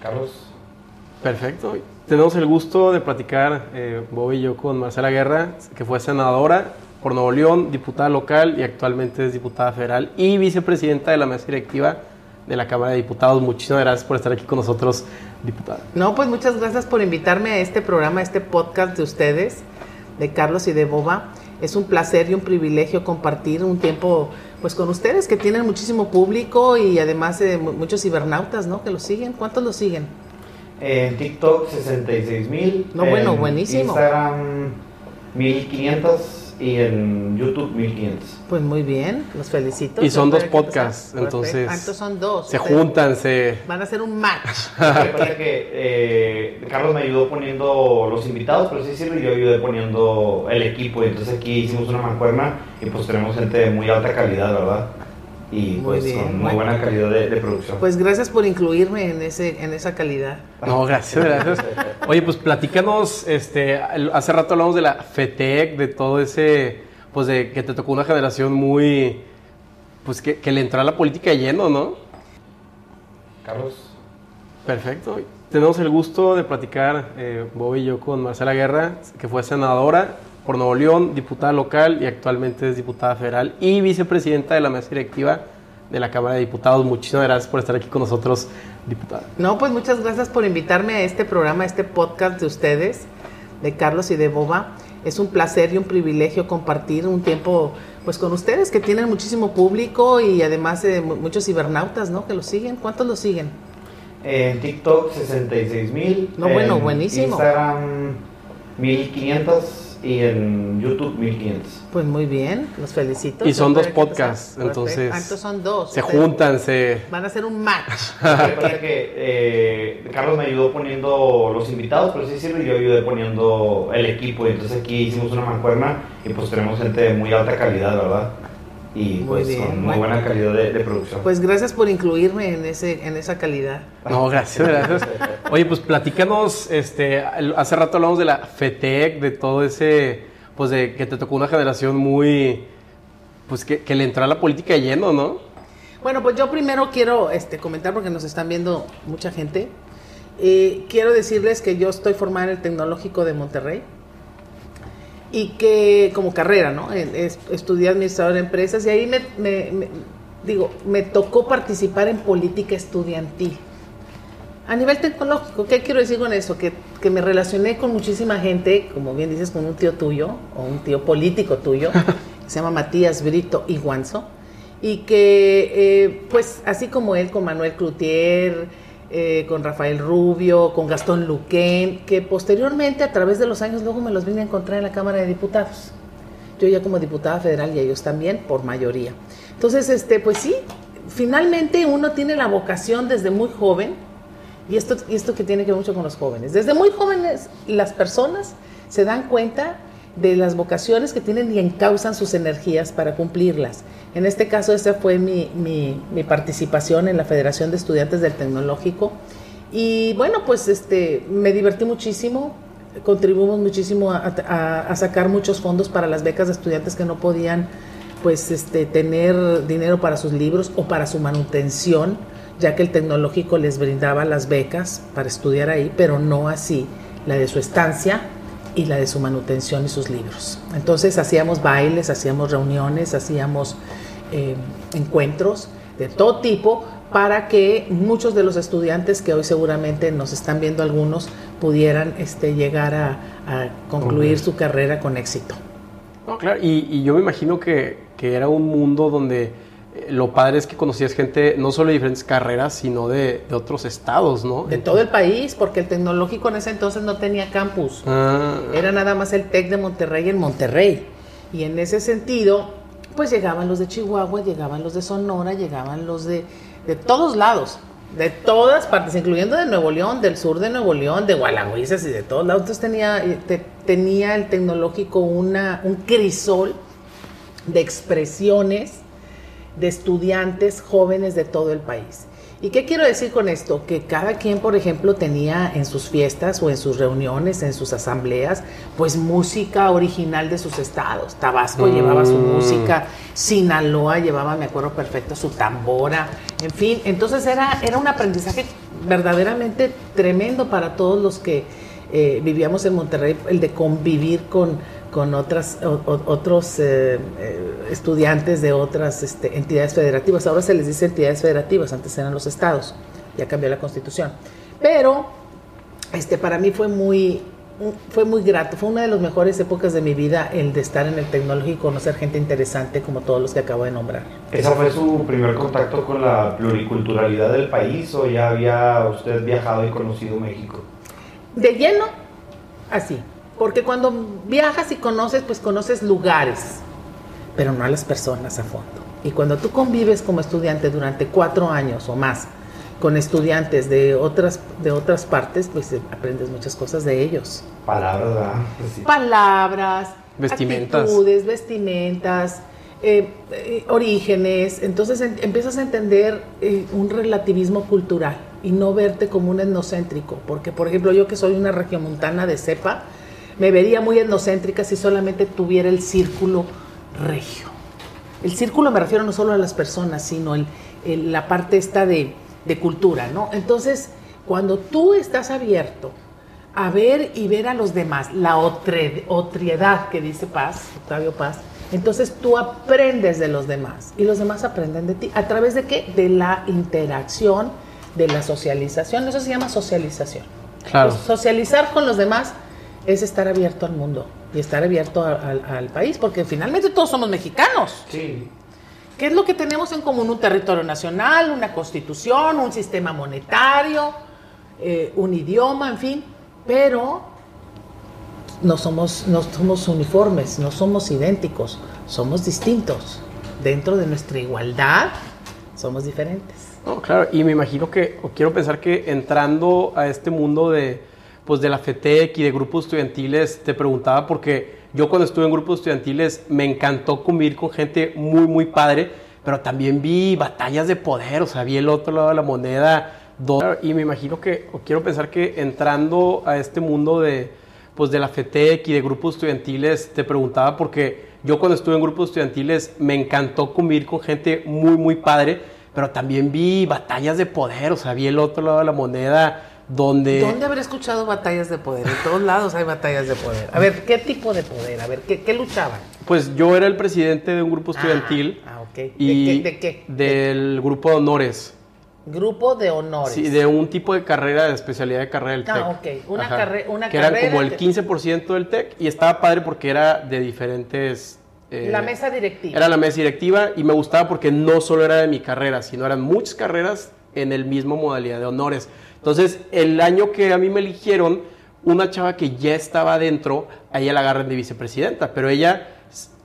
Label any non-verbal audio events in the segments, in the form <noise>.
Carlos. Perfecto. Tenemos el gusto de platicar, eh, Bob y yo, con Marcela Guerra, que fue senadora por Nuevo León, diputada local y actualmente es diputada federal y vicepresidenta de la mesa directiva de la Cámara de Diputados. Muchísimas gracias por estar aquí con nosotros, diputada. No, pues muchas gracias por invitarme a este programa, a este podcast de ustedes, de Carlos y de Boba. Es un placer y un privilegio compartir un tiempo pues con ustedes que tienen muchísimo público y además eh, muchos cibernautas, ¿no? Que lo siguen. ¿Cuántos lo siguen? En TikTok 66 mil. No, bueno, buenísimo. Instagram 1500 y en YouTube 1500. Pues muy bien, los felicito. Y son dos podcasts, entonces. Ah, son dos. Se juntan, se. Van a hacer un match. <laughs> que eh, Carlos me ayudó poniendo los invitados, pero sí sirve, y yo ayudé poniendo el equipo. Y entonces aquí hicimos una mancuerna y pues tenemos gente de muy alta calidad, ¿verdad? Y pues con muy buena calidad de, producción. Pues gracias por incluirme en ese en esa calidad. No, gracias, gracias. Oye, pues platícanos, este, hace rato hablamos de la FETEC, de todo ese, pues de que te tocó una generación muy, pues que, le entró a la política lleno, ¿no? Carlos. Perfecto. Tenemos el gusto de platicar, eh, Bob y yo, con Marcela Guerra, que fue senadora por Nuevo León, diputada local y actualmente es diputada federal y vicepresidenta de la mesa directiva de la Cámara de Diputados. Muchísimas gracias por estar aquí con nosotros, diputada. No, pues muchas gracias por invitarme a este programa, a este podcast de ustedes, de Carlos y de Boba. Es un placer y un privilegio compartir un tiempo pues con ustedes que tienen muchísimo público y además eh, muchos cibernautas, ¿no? Que lo siguen. ¿Cuántos lo siguen? En TikTok 66 mil. No, bueno, buenísimo. Instagram 1500 y en YouTube 1500. Pues muy bien, los felicito. Y son dos podcasts, entonces. Ah, son dos. Se juntan, se. Van a hacer un match. <laughs> que eh, Carlos me ayudó poniendo los invitados, pero sí sirve, yo ayudé poniendo el equipo. Y entonces aquí hicimos una mancuerna y pues tenemos gente de muy alta calidad, ¿verdad? Y pues con muy buena calidad de, producción. Pues gracias por incluirme en ese en esa calidad. No, gracias, gracias. Oye, pues platícanos, este, hace rato hablamos de la FETEC, de todo ese, pues de que te tocó una generación muy, pues que, le entró a la política lleno, ¿no? Bueno, pues yo primero quiero este, comentar porque nos están viendo mucha gente. Eh, quiero decirles que yo estoy formada en el Tecnológico de Monterrey y que como carrera, ¿no? Estudié administrador de empresas y ahí me, digo, me tocó participar en política estudiantil. A nivel tecnológico, ¿qué quiero decir con eso? Que, que, me relacioné con muchísima gente, como bien dices, con un tío tuyo o un tío político tuyo, que <laughs> se llama Matías Brito Iguanzo, y que, eh, pues, así como él, con Manuel Cloutier, eh, con Rafael Rubio, con Gastón Luquén, que posteriormente a través de los años luego me los vine a encontrar en la Cámara de Diputados. Yo ya como diputada federal y ellos también por mayoría. Entonces, este, pues sí, finalmente uno tiene la vocación desde muy joven, y esto, y esto que tiene que ver mucho con los jóvenes, desde muy jóvenes las personas se dan cuenta de las vocaciones que tienen y encausan sus energías para cumplirlas. En este caso, esa fue mi, mi, participación en la Federación de Estudiantes del Tecnológico. Y bueno, pues este, me divertí muchísimo, contribuimos muchísimo a, sacar muchos fondos para las becas de estudiantes que no podían pues este, tener dinero para sus libros o para su manutención, ya que el tecnológico les brindaba las becas para estudiar ahí, pero no así la de su estancia y la de su manutención y sus libros. Entonces hacíamos bailes, hacíamos reuniones, hacíamos eh, encuentros de todo tipo para que muchos de los estudiantes que hoy seguramente nos están viendo algunos pudieran este, llegar a, concluir su carrera con éxito. claro, y, yo me imagino que, que era un mundo donde lo padre es que conocías gente no solo de diferentes carreras, sino de, otros estados, ¿no? De todo el país, porque el tecnológico en ese entonces no tenía campus. Ah. Era nada más el TEC de Monterrey en Monterrey. Y en ese sentido, pues llegaban los de Chihuahua, llegaban los de Sonora, llegaban los de, de todos lados, de todas partes, incluyendo de Nuevo León, del sur de Nuevo León, de Gualagüizas y de todos lados. Entonces tenía, tenía el tecnológico una, un crisol de expresiones de estudiantes jóvenes de todo el país. ¿Y qué quiero decir con esto? Que cada quien, por ejemplo, tenía en sus fiestas o en sus reuniones, en sus asambleas, pues música original de sus estados. Tabasco llevaba su mm. música, Sinaloa llevaba, me acuerdo perfecto, su tambora, en fin. Entonces era, era un aprendizaje verdaderamente tremendo para todos los que eh, vivíamos en Monterrey, el de convivir con, con otras, otros eh, eh, estudiantes de otras este, entidades federativas. Ahora se les dice entidades federativas, antes eran los estados, ya cambió la constitución. Pero este, para mí fue muy, fue muy grato, fue una de las mejores épocas de mi vida el de estar en el tecnológico y conocer gente interesante como todos los que acabo de nombrar. ¿Esa fue su primer contacto con la pluriculturalidad del país o ya había usted viajado y conocido México? De lleno, así. Porque cuando viajas y conoces, pues conoces lugares, pero no a las personas a fondo. Y cuando tú convives como estudiante durante cuatro años o más con estudiantes de otras, de otras partes, pues eh, aprendes muchas cosas de ellos. Palabras, ¿verdad? Pues Palabras, vestimentas. actitudes, vestimentas, eh, eh, orígenes. Entonces empiezas a entender un relativismo cultural y no verte como un etnocéntrico. Porque, por ejemplo, yo que soy una regiomontana de cepa, me vería muy etnocéntrica si solamente tuviera el círculo regio. El círculo me refiero no solo a las personas, sino el, la parte esta de, de, cultura, ¿no? Entonces, cuando tú estás abierto a ver y ver a los demás, la otriedad que dice Paz, Octavio Paz, entonces tú aprendes de los demás y los demás aprenden de ti. ¿A través de qué? De la interacción, de la socialización. Eso se llama socialización. Claro. socializar con los demás es estar abierto al mundo y estar abierto al país, porque finalmente todos somos mexicanos. Sí. ¿Qué es lo que tenemos en común? Un territorio nacional, una constitución, un sistema monetario, eh, un idioma, en fin, pero no somos, no somos uniformes, no somos idénticos, somos distintos. Dentro de nuestra igualdad, somos diferentes. claro, y me imagino que, o quiero pensar que entrando a este mundo de, pues de la FETEC y de grupos estudiantiles, te preguntaba porque yo cuando estuve en grupos estudiantiles me encantó convivir con gente muy, muy padre, pero también vi batallas de poder, o sea, vi el otro lado de la moneda. Y me imagino que, o quiero pensar que entrando a este mundo de, pues de la FETEC y de grupos estudiantiles, te preguntaba porque yo cuando estuve en grupos estudiantiles me encantó convivir con gente muy, muy padre, pero también vi batallas de poder, o sea, vi el otro lado de la moneda donde... ¿Dónde habré escuchado batallas de poder? En todos lados hay batallas de poder. A ver, ¿qué tipo de poder? A ver, ¿qué, luchaban? Pues yo era el presidente de un grupo estudiantil. Ah, ok. ¿De, qué, qué? Del grupo de honores. Grupo de honores. Sí, de un tipo de carrera, de especialidad de carrera del TEC. Ah, ok. Una, una que carrera. Que era como el 15% del TEC y estaba padre porque era de diferentes eh, la mesa directiva. Era la mesa directiva y me gustaba porque no solo era de mi carrera, sino eran muchas carreras en el mismo modalidad de honores. Entonces, el año que a mí me eligieron, una chava que ya estaba adentro, a ella la agarran de vicepresidenta, pero ella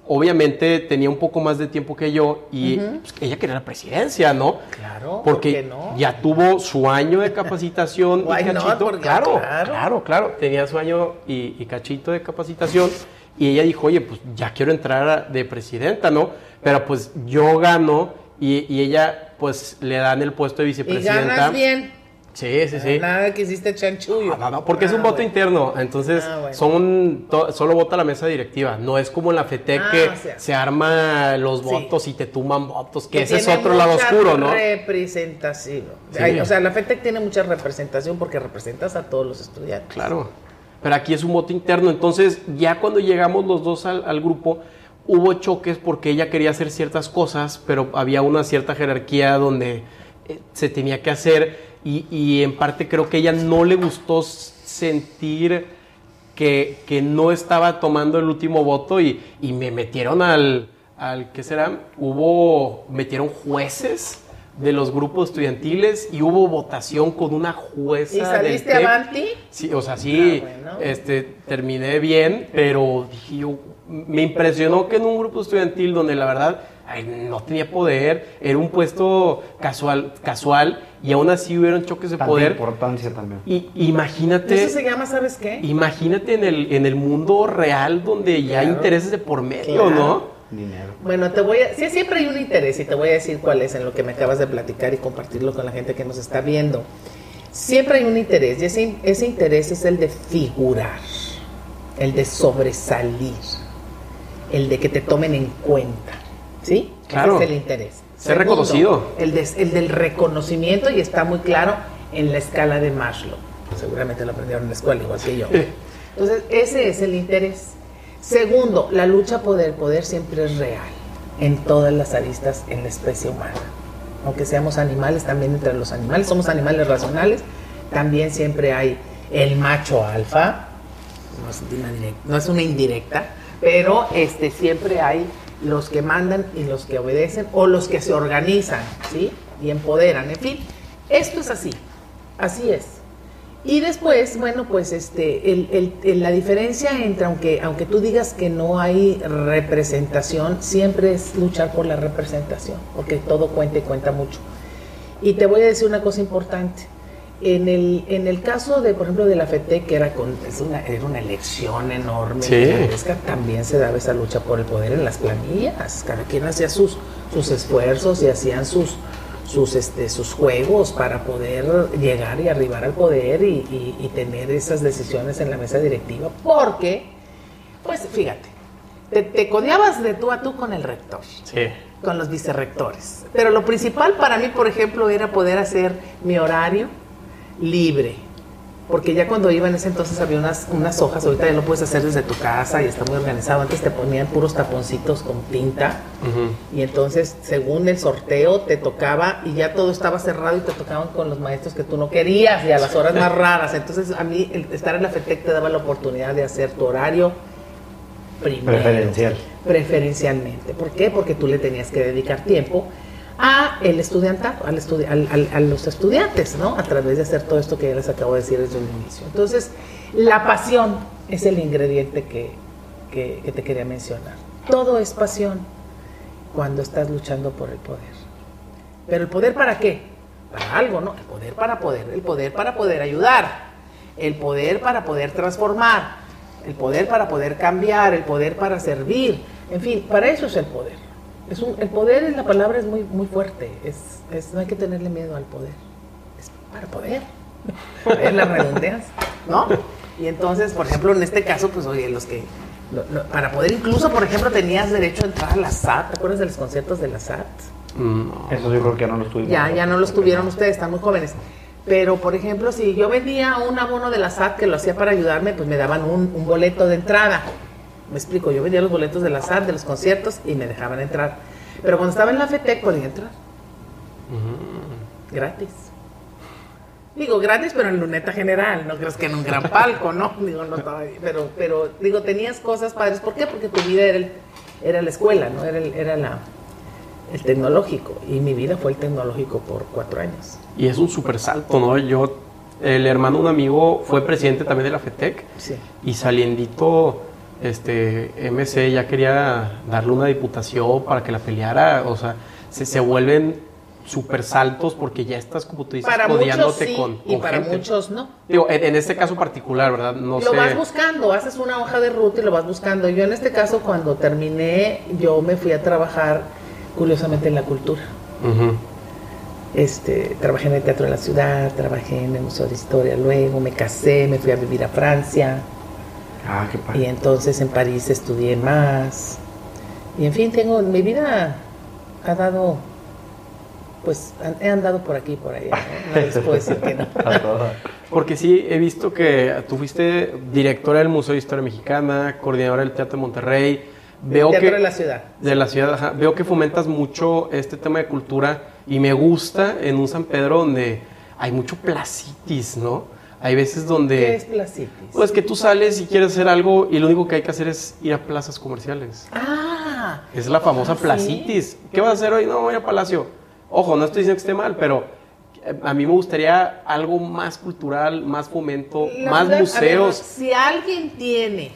obviamente tenía un poco más de tiempo que yo y pues, ella quería la presidencia, ¿no? Claro, porque no? ya tuvo su año de capacitación y <laughs> cachito. claro, claro, claro, tenía su año y, y, cachito de capacitación y ella dijo, oye, pues ya quiero entrar de presidenta, ¿no? Pero pues yo gano y, y ella pues le dan el puesto de vicepresidenta. Y ganas bien. Sí, sí, sí. Nada que hiciste chanchullo. No, porque es un Ah, voto bueno. interno. Entonces, Ah, bueno. son to- solo vota la mesa directiva. No es como en la FETEC Ah, que o sea. se arma los Sí. votos y te tuman votos, que, Que ese es otro lado oscuro, ¿no? Representación. Sí. O sea, la FETEC tiene mucha representación porque representas a todos los estudiantes. Claro. Pero aquí es un voto interno. Entonces, ya cuando llegamos los dos al, al grupo, hubo choques porque ella quería hacer ciertas cosas, pero había una cierta jerarquía donde eh, se tenía que hacer. Y, y en parte creo que ella no le gustó sentir que, que no estaba tomando el último voto y, y me metieron al, al, ¿qué será? Hubo, metieron jueces de los grupos estudiantiles y hubo votación con una jueza ¿Y del saliste TEC. avanti? Sí, o sea, sí, Ah, bueno. este, terminé bien, pero dije yo, me impresionó que en un grupo estudiantil donde la verdad ay, no tenía poder, era un puesto casual, casual y aún así hubieron choques de Tanta poder. importancia también. Y imagínate, Eso se llama, ¿sabes qué? imagínate en el, en el mundo real donde ya hay intereses de por medio, Claro. ¿no? Dinero. Bueno, te voy a... Sí, siempre hay un interés y te voy a decir cuál es en lo que me acabas de platicar y compartirlo con la gente que nos está viendo. Siempre hay un interés y ese, ese interés es el de figurar, el de sobresalir, el de que te tomen en cuenta. ¿Sí? Claro. Ese es el interés. Ser reconocido. El, de- el del reconocimiento y está muy claro en la escala de Maslow. Seguramente lo aprendieron en la escuela, igual que yo. Entonces, ese es el interés. Segundo, la lucha por el poder siempre es real en todas las aristas en la especie humana. Aunque seamos animales, también entre los animales, somos animales racionales, también siempre hay el macho alfa, no es una, direct- no es una indirecta, pero este, siempre hay los que mandan y los que obedecen o los que se organizan, ¿sí? Y empoderan, en fin, esto es así, así es. Y después, bueno, pues este, el- el- el- la diferencia entre, aunque, aunque tú digas que no hay representación, siempre es luchar por la representación, porque todo cuenta y cuenta mucho. Y te voy a decir una cosa importante. En el, en el caso de, por ejemplo, de la FETEC, que era, con, es una, era una elección enorme, Sí. también se daba esa lucha por el poder en las planillas. Cada quien hacía sus, sus esfuerzos y hacían sus, sus, este, sus juegos para poder llegar y arribar al poder y, y- y tener esas decisiones en la mesa directiva. Porque, pues fíjate, te, te codeabas de tú a tú con el rector Sí. con los vicerrectores. Pero lo principal para mí, por ejemplo, era poder hacer mi horario libre. Porque ya cuando iba en ese entonces había unas, unas hojas, ahorita ya lo puedes hacer desde tu casa y está muy organizado. Antes te ponían puros taponcitos con tinta y entonces según el sorteo te tocaba y ya todo estaba cerrado y te tocaban con los maestros que tú no querías y a las horas más raras. Entonces a mí el estar en la FETEC te daba la oportunidad de hacer tu horario primero Preferencial. preferencialmente. ¿Por qué? Porque tú le tenías que dedicar tiempo a el estudiantado, al a los estudiantes, ¿no? A través de hacer todo esto que ya les acabo de decir desde un inicio. Entonces, la pasión es el ingrediente que, que- que te quería mencionar. Todo es pasión cuando estás luchando por el poder. Pero el poder para qué? Para algo, ¿no? El poder para poder, el poder para poder ayudar, el poder para poder transformar, el poder para poder cambiar, el poder para servir, en fin, para eso es el poder. Es un, el poder es la palabra es muy muy fuerte, es, es- no hay que tenerle miedo al poder, es para poder, es la redundancia, ¿no? Y entonces, por ejemplo, en este caso, pues oye, los que lo- lo- para poder incluso, por ejemplo, tenías derecho a entrar a la SAT, ¿te acuerdas de los conciertos de la SAT? No. Eso yo creo que ya no lo tuvimos. Ya, ya no los tuvieron ustedes, están muy jóvenes. Pero, por ejemplo, si yo vendía un abono de la SAT que lo hacía para ayudarme, pues me daban un, un boleto de entrada. Me explico, yo vendía los boletos de la SAT, de los conciertos, y me dejaban entrar. Pero cuando estaba en la FETEC podía entrar. Gratis. Digo, gratis, pero en luneta general, no crees que en un gran <laughs> palco, ¿no? Digo, no estaba ahí. Pero, pero, digo, tenías cosas padres. ¿Por qué? Porque tu vida era, el- era la escuela, ¿no? Era, el- era la, el tecnológico. Y mi vida fue el tecnológico por cuatro años. Y es un super salto, ¿no? Yo, el hermano de un amigo fue presidente también de la FETEC Sí. y saliendito, este, MC ya quería darle una diputación para que la peleara, o sea, se, se vuelven super saltos porque ya estás, como tú dices, Para muchos sí, con, y para gente. muchos no. Digo, en, en este caso particular, ¿verdad? No lo sé. vas buscando, haces una hoja de ruta y lo vas buscando. Yo en este caso, cuando terminé, yo me fui a trabajar, curiosamente, en la cultura. Este, trabajé en el Teatro de la Ciudad, trabajé en el Museo de Historia, luego me casé, me fui a vivir a Francia Ah, qué y entonces en París estudié más. Y en fin, tengo, mi vida ha dado, pues he andado por aquí y por allá, ¿no? No les puedo decir que no. <laughs> Porque sí, he visto que tú fuiste directora del Museo de Historia Mexicana, coordinadora del Teatro de Monterrey. Veo Teatro que, de la Ciudad. de la ciudad, ajá. veo que fomentas mucho este tema de cultura y me gusta en un San Pedro donde hay mucho placitis, ¿no? Hay veces donde... ¿Qué es Placitis? Pues que tú sales y quieres hacer algo y lo único que hay que hacer es ir a plazas comerciales. Ah, Es la famosa ¿sí? placitis. ¿Qué vas a hacer hoy? No, voy a Palacio. Ojo, no estoy diciendo que esté mal, pero eh, a mí me gustaría algo más cultural, más fomento, La más ciudad- a ver, museos. si alguien tiene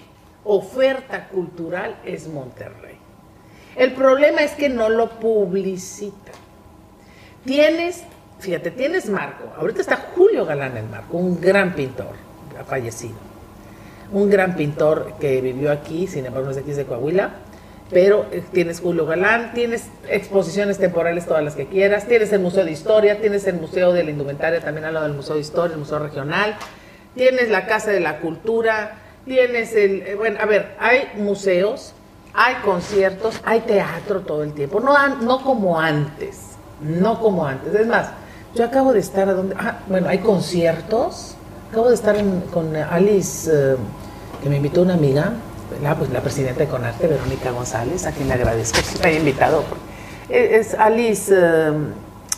oferta cultural es Monterrey. El problema es que no lo publicita. Tienes, fíjate, tienes Marco. Ahorita está Julio Galán el Marco, un gran pintor, fallecido. Un gran pintor que vivió aquí, sin embargo no es de aquí, es de Coahuila. Pero eh, tienes Julio Galán, tienes exposiciones temporales todas las que quieras, tienes el Museo de Historia, tienes el Museo de la Indumentaria, también al lado del Museo de Historia, el Museo Regional, tienes la Casa de la Cultura, tienes el... eh, bueno, a ver, hay museos, hay conciertos, hay teatro todo el tiempo, no, no como antes, no como antes. Es más, Yo acabo de estar a donde, ah, bueno, hay conciertos. Acabo de estar con Alice, eh, que me invitó una amiga, la, pues, la presidenta de Conarte, Verónica González, a quien le agradezco que me haya invitado. Es Alice eh,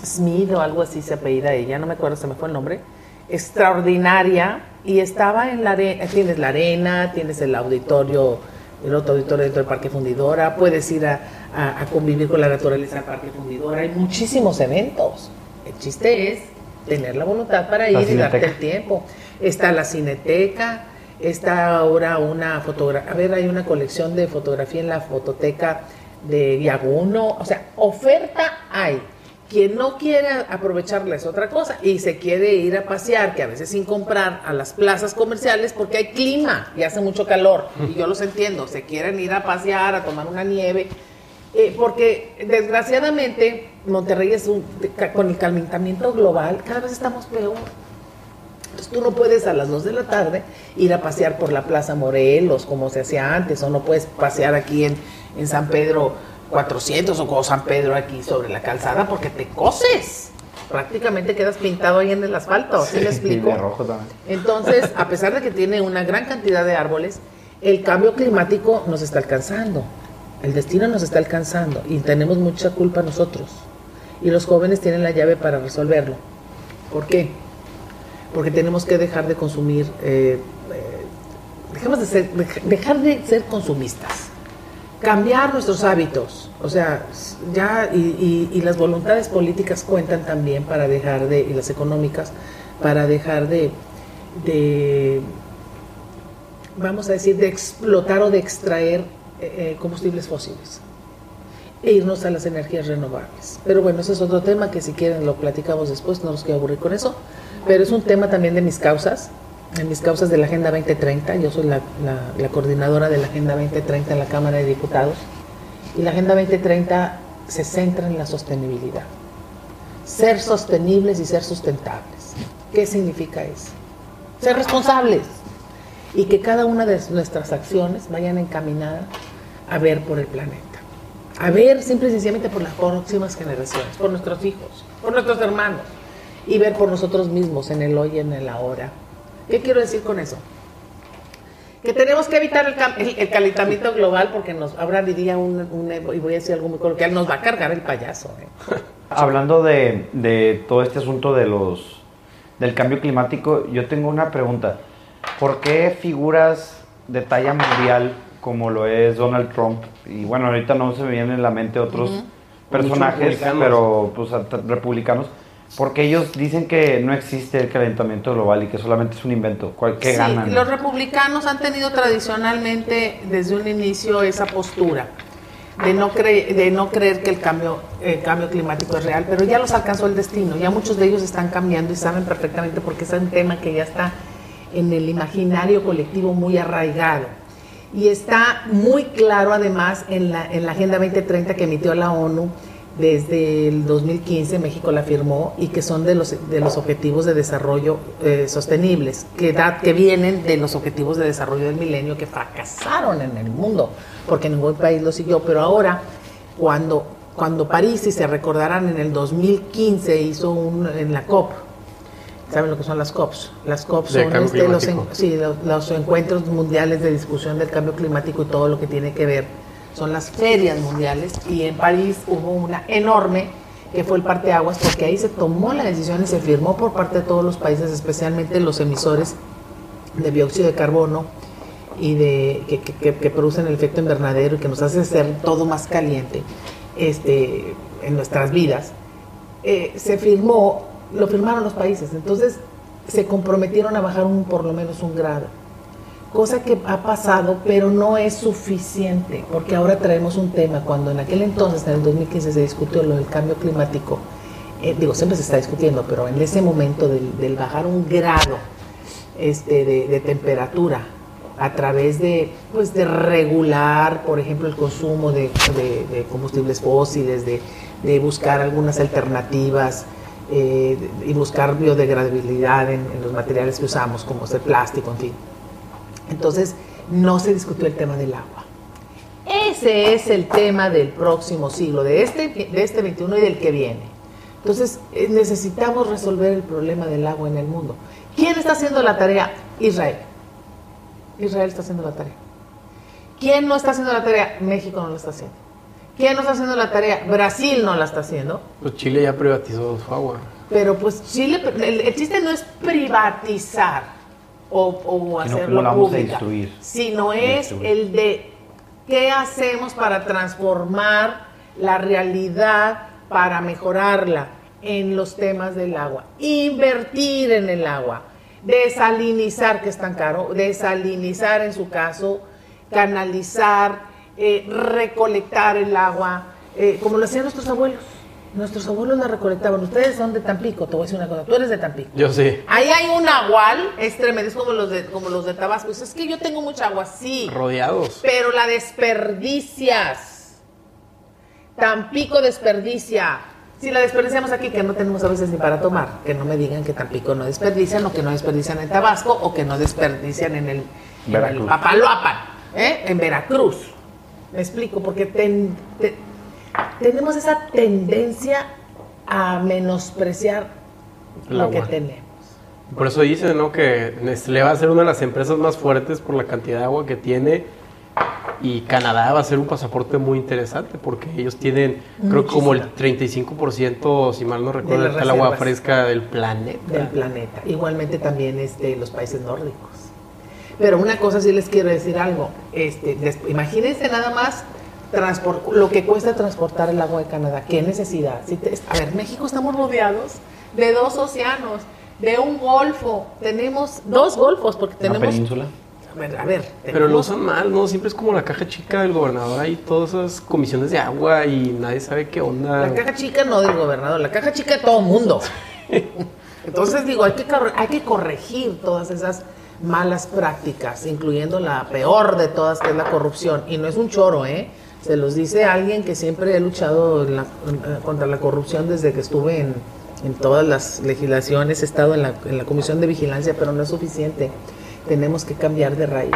Smith o algo así se apellida ella, no me acuerdo, se me fue el nombre. Extraordinaria. Y estaba en la arena, tienes la arena, tienes el auditorio, el otro auditorio dentro del Parque Fundidora, puedes ir a, a convivir con la naturaleza del Parque Fundidora, hay muchísimos eventos. El chiste es tener la voluntad para ir y darte el tiempo. Está la cineteca, está ahora una fotografía, a ver, hay una colección de fotografía en la fototeca de Diaguno, o sea, oferta hay. Quien no quiere aprovecharla es otra cosa y se quiere ir a pasear, que a veces sin comprar, a las plazas comerciales porque hay clima y hace mucho calor. Y yo los entiendo, se quieren ir a pasear, a tomar una nieve eh, porque desgraciadamente Monterrey es un, con el calentamiento global, cada vez estamos peor. Entonces tú no puedes a las 2 de la tarde ir a pasear por la Plaza Morelos como se hacía antes, o no puedes pasear aquí en, en San Pedro 400 o como San Pedro aquí sobre la calzada porque te coses. Prácticamente quedas pintado ahí en el asfalto, ¿sí, me explico? Entonces, a pesar de que tiene una gran cantidad de árboles, el cambio climático nos está alcanzando. El destino nos está alcanzando y tenemos mucha culpa nosotros. Y los jóvenes tienen la llave para resolverlo. ¿Por qué? Porque tenemos que dejar de consumir, eh, eh, de ser, dejar de ser consumistas, cambiar nuestros hábitos. O sea, ya, y, las voluntades políticas cuentan también para dejar de, y las económicas, para dejar de, de vamos a decir, de explotar o de extraer eh, combustibles fósiles e irnos a las energías renovables. Pero bueno, ese es otro tema que si quieren lo platicamos después, no nos quiero aburrir con eso. Pero es un tema también de mis causas, de mis causas de la Agenda 2030. Yo soy la, la, coordinadora de la Agenda 2030 en la Cámara de Diputados. Y la Agenda 2030 se centra en la sostenibilidad. Ser sostenibles y ser sustentables. ¿Qué significa eso? Ser responsables y que cada una de nuestras acciones vayan encaminadas a ver por el planeta. A ver simple y sencillamente por las próximas generaciones, por nuestros hijos, por nuestros hermanos y ver por nosotros mismos en el hoy y en el ahora. ¿Qué quiero decir con eso? Que tenemos que evitar el, calentamiento global porque nos, ahora diría un, y voy a decir algo muy coloquial, nos va a cargar el payaso. ¿eh? <laughs> Hablando de, de todo este asunto de los, del cambio climático, yo tengo una pregunta. ¿Por qué figuras de talla mundial como lo es Donald Trump, y bueno, ahorita no se me vienen en la mente otros personajes, pero pues republicanos, porque ellos dicen que no existe el calentamiento global y que solamente es un invento. ¿Qué ganan? Los republicanos han tenido tradicionalmente desde un inicio esa postura de no, de no creer que el cambio, el cambio climático es real, pero ya los alcanzó el destino, ya muchos de ellos están cambiando y saben perfectamente porque es un tema que ya está en el imaginario colectivo muy arraigado. Y está muy claro además en la, en la Agenda 2030 que emitió la ONU desde el 2015, México la firmó, y que son de los, de los objetivos de desarrollo eh, sostenibles, que, que vienen de los objetivos de desarrollo del milenio que fracasaron en el mundo, porque ningún país lo siguió. Pero ahora, cuando, cuando París, y se recordarán, en el 2015 hizo un, en la COP, ¿Saben lo que son las COPs? Las COPs son este, los, encuentros mundiales de discusión del cambio climático y todo lo que tiene que ver. Son las ferias mundiales y en París hubo una enorme que fue el parteaguas porque ahí se tomó la decisión y se firmó por parte de todos los países, especialmente los emisores de dióxido de carbono y de que, producen el efecto invernadero y que nos hace ser todo más caliente este, en nuestras vidas. Eh, se firmó lo firmaron los países, entonces se comprometieron a bajar un, por lo menos un grado. Cosa que ha pasado, pero no es suficiente, porque ahora traemos un tema, cuando en aquel entonces, en el 2015, se discutió lo del cambio climático, eh, digo, siempre se está discutiendo, pero en ese momento del, bajar un grado este, de, temperatura a través de, pues, de regular, por ejemplo, el consumo de, combustibles fósiles, de, de buscar algunas alternativas, eh, y buscar biodegradabilidad en, los materiales que usamos, como el plástico, en fin. Entonces, no se discutió el tema del agua. Ese es el tema del próximo siglo, de este, de este 21 y del que viene. Entonces eh, necesitamos resolver el problema del agua en el mundo. ¿Quién está haciendo la tarea? Israel. Israel está haciendo la tarea. ¿Quién no está haciendo la tarea? México no lo está haciendo. ¿Quién no está haciendo la tarea? Brasil no la está haciendo. Pues Chile ya privatizó su agua. Pero pues Chile, el, el chiste no es privatizar o, hacerlo cómo la vamos a pública, instruir. sino es el de qué hacemos para transformar la realidad, para mejorarla en los temas del agua. Invertir en el agua, desalinizar, que es tan caro, desalinizar en su caso, canalizar, eh, recolectar el agua, eh, como lo hacían nuestros abuelos. Nuestros abuelos la recolectaban. Ustedes son de Tampico, te voy a decir una cosa. Tú eres de Tampico. Yo sí. Ahí hay un agual, es tremendo, es como los de, como los de Tabasco. Dices, Es que yo tengo mucha agua, sí, Rodeados. pero la desperdicias. Tampico desperdicia. Si la desperdiciamos aquí, que no tenemos a veces ni para tomar, que no me digan que Tampico no desperdician, o que no desperdician en Tabasco, o que no desperdician en el, en el. Papaloapan, ¿eh? en Veracruz. Me explico, porque ten- te- tenemos esa tendencia a menospreciar lo que tenemos. Por eso dicen, ¿no? Que Nestlé va a ser una de las empresas más fuertes por la cantidad de agua que tiene. Y Canadá va a ser un pasaporte muy interesante porque ellos tienen, creo que como el 35%, si mal no recuerdo, del agua fresca del planeta. del planeta. Igualmente también este, los países nórdicos. Pero una cosa sí les quiero decir algo. Este, des- imagínense nada más transpor- lo que cuesta transportar el agua de Canadá. ¿Qué necesidad? Si te- a ver, México estamos rodeados de dos océanos, de un golfo. Tenemos dos golfos porque Una tenemos... península. A ver, a ver, Pero lo usan mal, ¿no? Siempre es como la caja chica del gobernador. Hay todas esas comisiones de agua y nadie sabe qué onda. La caja chica no del gobernador, la caja chica de todo mundo. <laughs> Entonces digo, hay que, hay que corregir todas esas malas prácticas, incluyendo la peor de todas, que es la corrupción. Y no es un choro, ¿eh? Se los dice alguien que siempre he luchado en la- en- eh, contra la corrupción desde que estuve en, en todas las legislaciones, he estado en la, en la Comisión de Vigilancia, pero no es suficiente. Tenemos que cambiar de raíz.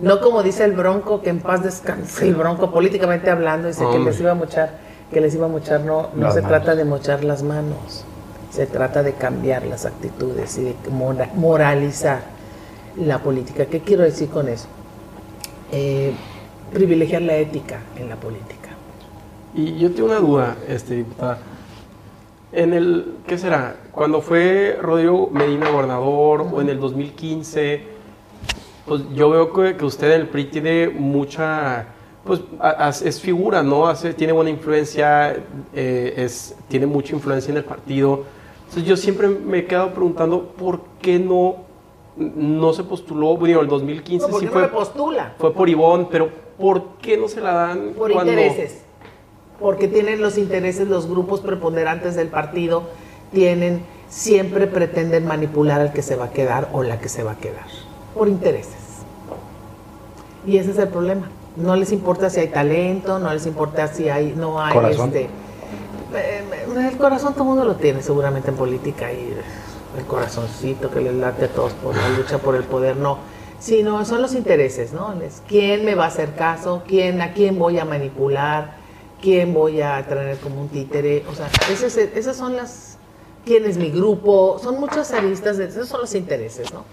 No como dice el Bronco, que en paz descanse el Bronco, políticamente hablando, dice que les iba a mochar, que les iba a mochar, no, no Las se manos. trata de mochar las manos, se trata de cambiar las actitudes y de mora- moralizar la política. ¿Qué quiero decir con eso? Eh, privilegiar la ética en la política. Y yo tengo una duda, este, diputada. En el, ¿qué será? Cuando fue Rodrigo Medina gobernador o en el 2015, pues yo veo que, usted en el PRI tiene mucha, pues a- es figura, ¿no? Tiene buena influencia, eh, es, tiene mucha influencia en el partido. Entonces yo siempre me he quedado preguntando por qué no, no se postuló, bueno, el 2015 No, ¿Por sí qué fue, no me postula? fue por Ivón, pero ¿por qué no se la dan Por cuando- intereses. Porque tienen los intereses, los grupos preponderantes del partido tienen, siempre pretenden manipular al que se va a quedar o la que se va a quedar. Por intereses. Y ese es el problema. No les importa si hay talento, no les importa si hay, no hay Corazón. este. Eh, El corazón todo el mundo lo tiene seguramente en política y el corazoncito que les late a todos por la lucha por el poder, no. Sino son los intereses, ¿no? Quién me va a hacer caso, quién, a quién voy a manipular, quién voy a traer como un títere. O sea, ese es- esas son las. quién es mi grupo, son muchas aristas, esos son los intereses, ¿no?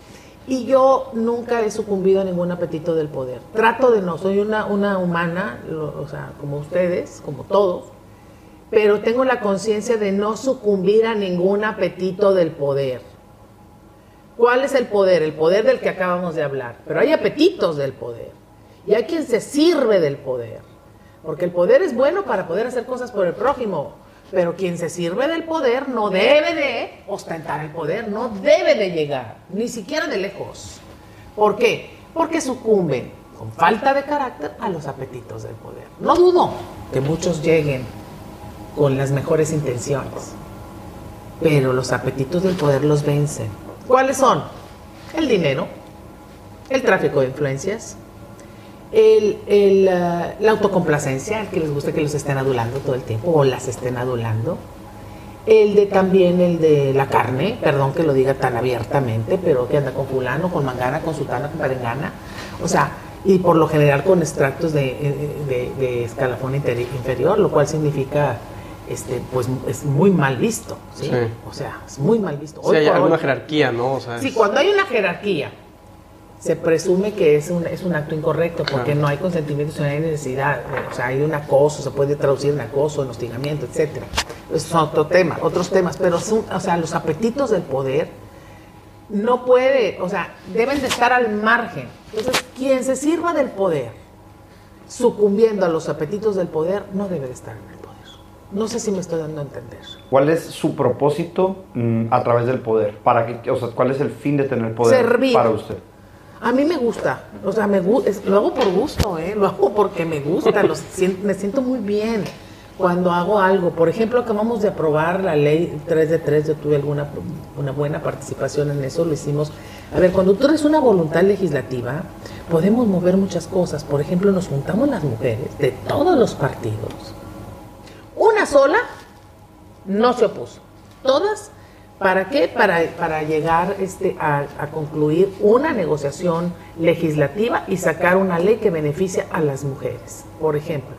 Y yo nunca he sucumbido a ningún apetito del poder. Trato de no, soy una, una humana, o sea, como ustedes, como todos, pero tengo la conciencia de no sucumbir a ningún apetito del poder. ¿Cuál es el poder? El poder del que acabamos de hablar. Pero hay apetitos del poder. Y hay quien se sirve del poder. Porque el poder es bueno para poder hacer cosas por el prójimo. Pero quien se sirve del poder no debe de ostentar el poder, no debe de llegar, ni siquiera de lejos. ¿Por qué? Porque sucumben con falta de carácter a los apetitos del poder. No dudo que muchos lleguen con las mejores intenciones, pero los apetitos del poder los vencen. ¿Cuáles son? El dinero, el tráfico de influencias, el, el, ah, la autocomplacencia, el que les gusta que los estén adulando todo el tiempo o las estén adulando. El de también el de la carne, perdón que lo diga tan abiertamente, pero que anda con fulano, con mangana, con sutana, con perengana. O sea, y por lo general con extractos de, de- de escalafón inferior, lo cual significa este, pues es muy mal visto, ¿sí? Sí. O sea, es muy mal visto. Sí, hay alguna hoy- jerarquía, ¿no? O sea, Sí, es- cuando hay una jerarquía, se presume que es un, es un acto incorrecto porque Claro. no hay consentimiento, no hay necesidad. O sea, hay un acoso, se puede traducir en acoso, en hostigamiento. Eso es otro tema, otros temas. Pero, son, o sea, los apetitos del poder no puede, o sea, deben de estar al margen. Entonces, quien se sirva del poder, sucumbiendo a los apetitos del poder, no debe de estar en. No sé si me estoy dando a entender. ¿Cuál es su propósito mm, a través del poder? ¿Para qué, o sea, ¿Cuál es el fin de tener poder Servir. para usted? A mí me gusta, o sea, me es- lo hago por gusto, ¿eh? lo hago porque me gusta, lo me siento muy bien cuando hago algo. Por ejemplo, acabamos de aprobar la ley 3 de 3, yo tuve alguna una buena participación en eso, lo hicimos. A ver, cuando tú eres una voluntad legislativa, podemos mover muchas cosas. Por ejemplo, nos juntamos las mujeres de todos los partidos. Sola no se opuso. Todas, ¿para qué? Para, para llegar este, a, a concluir una negociación legislativa y sacar una ley que beneficia a las mujeres. Por ejemplo,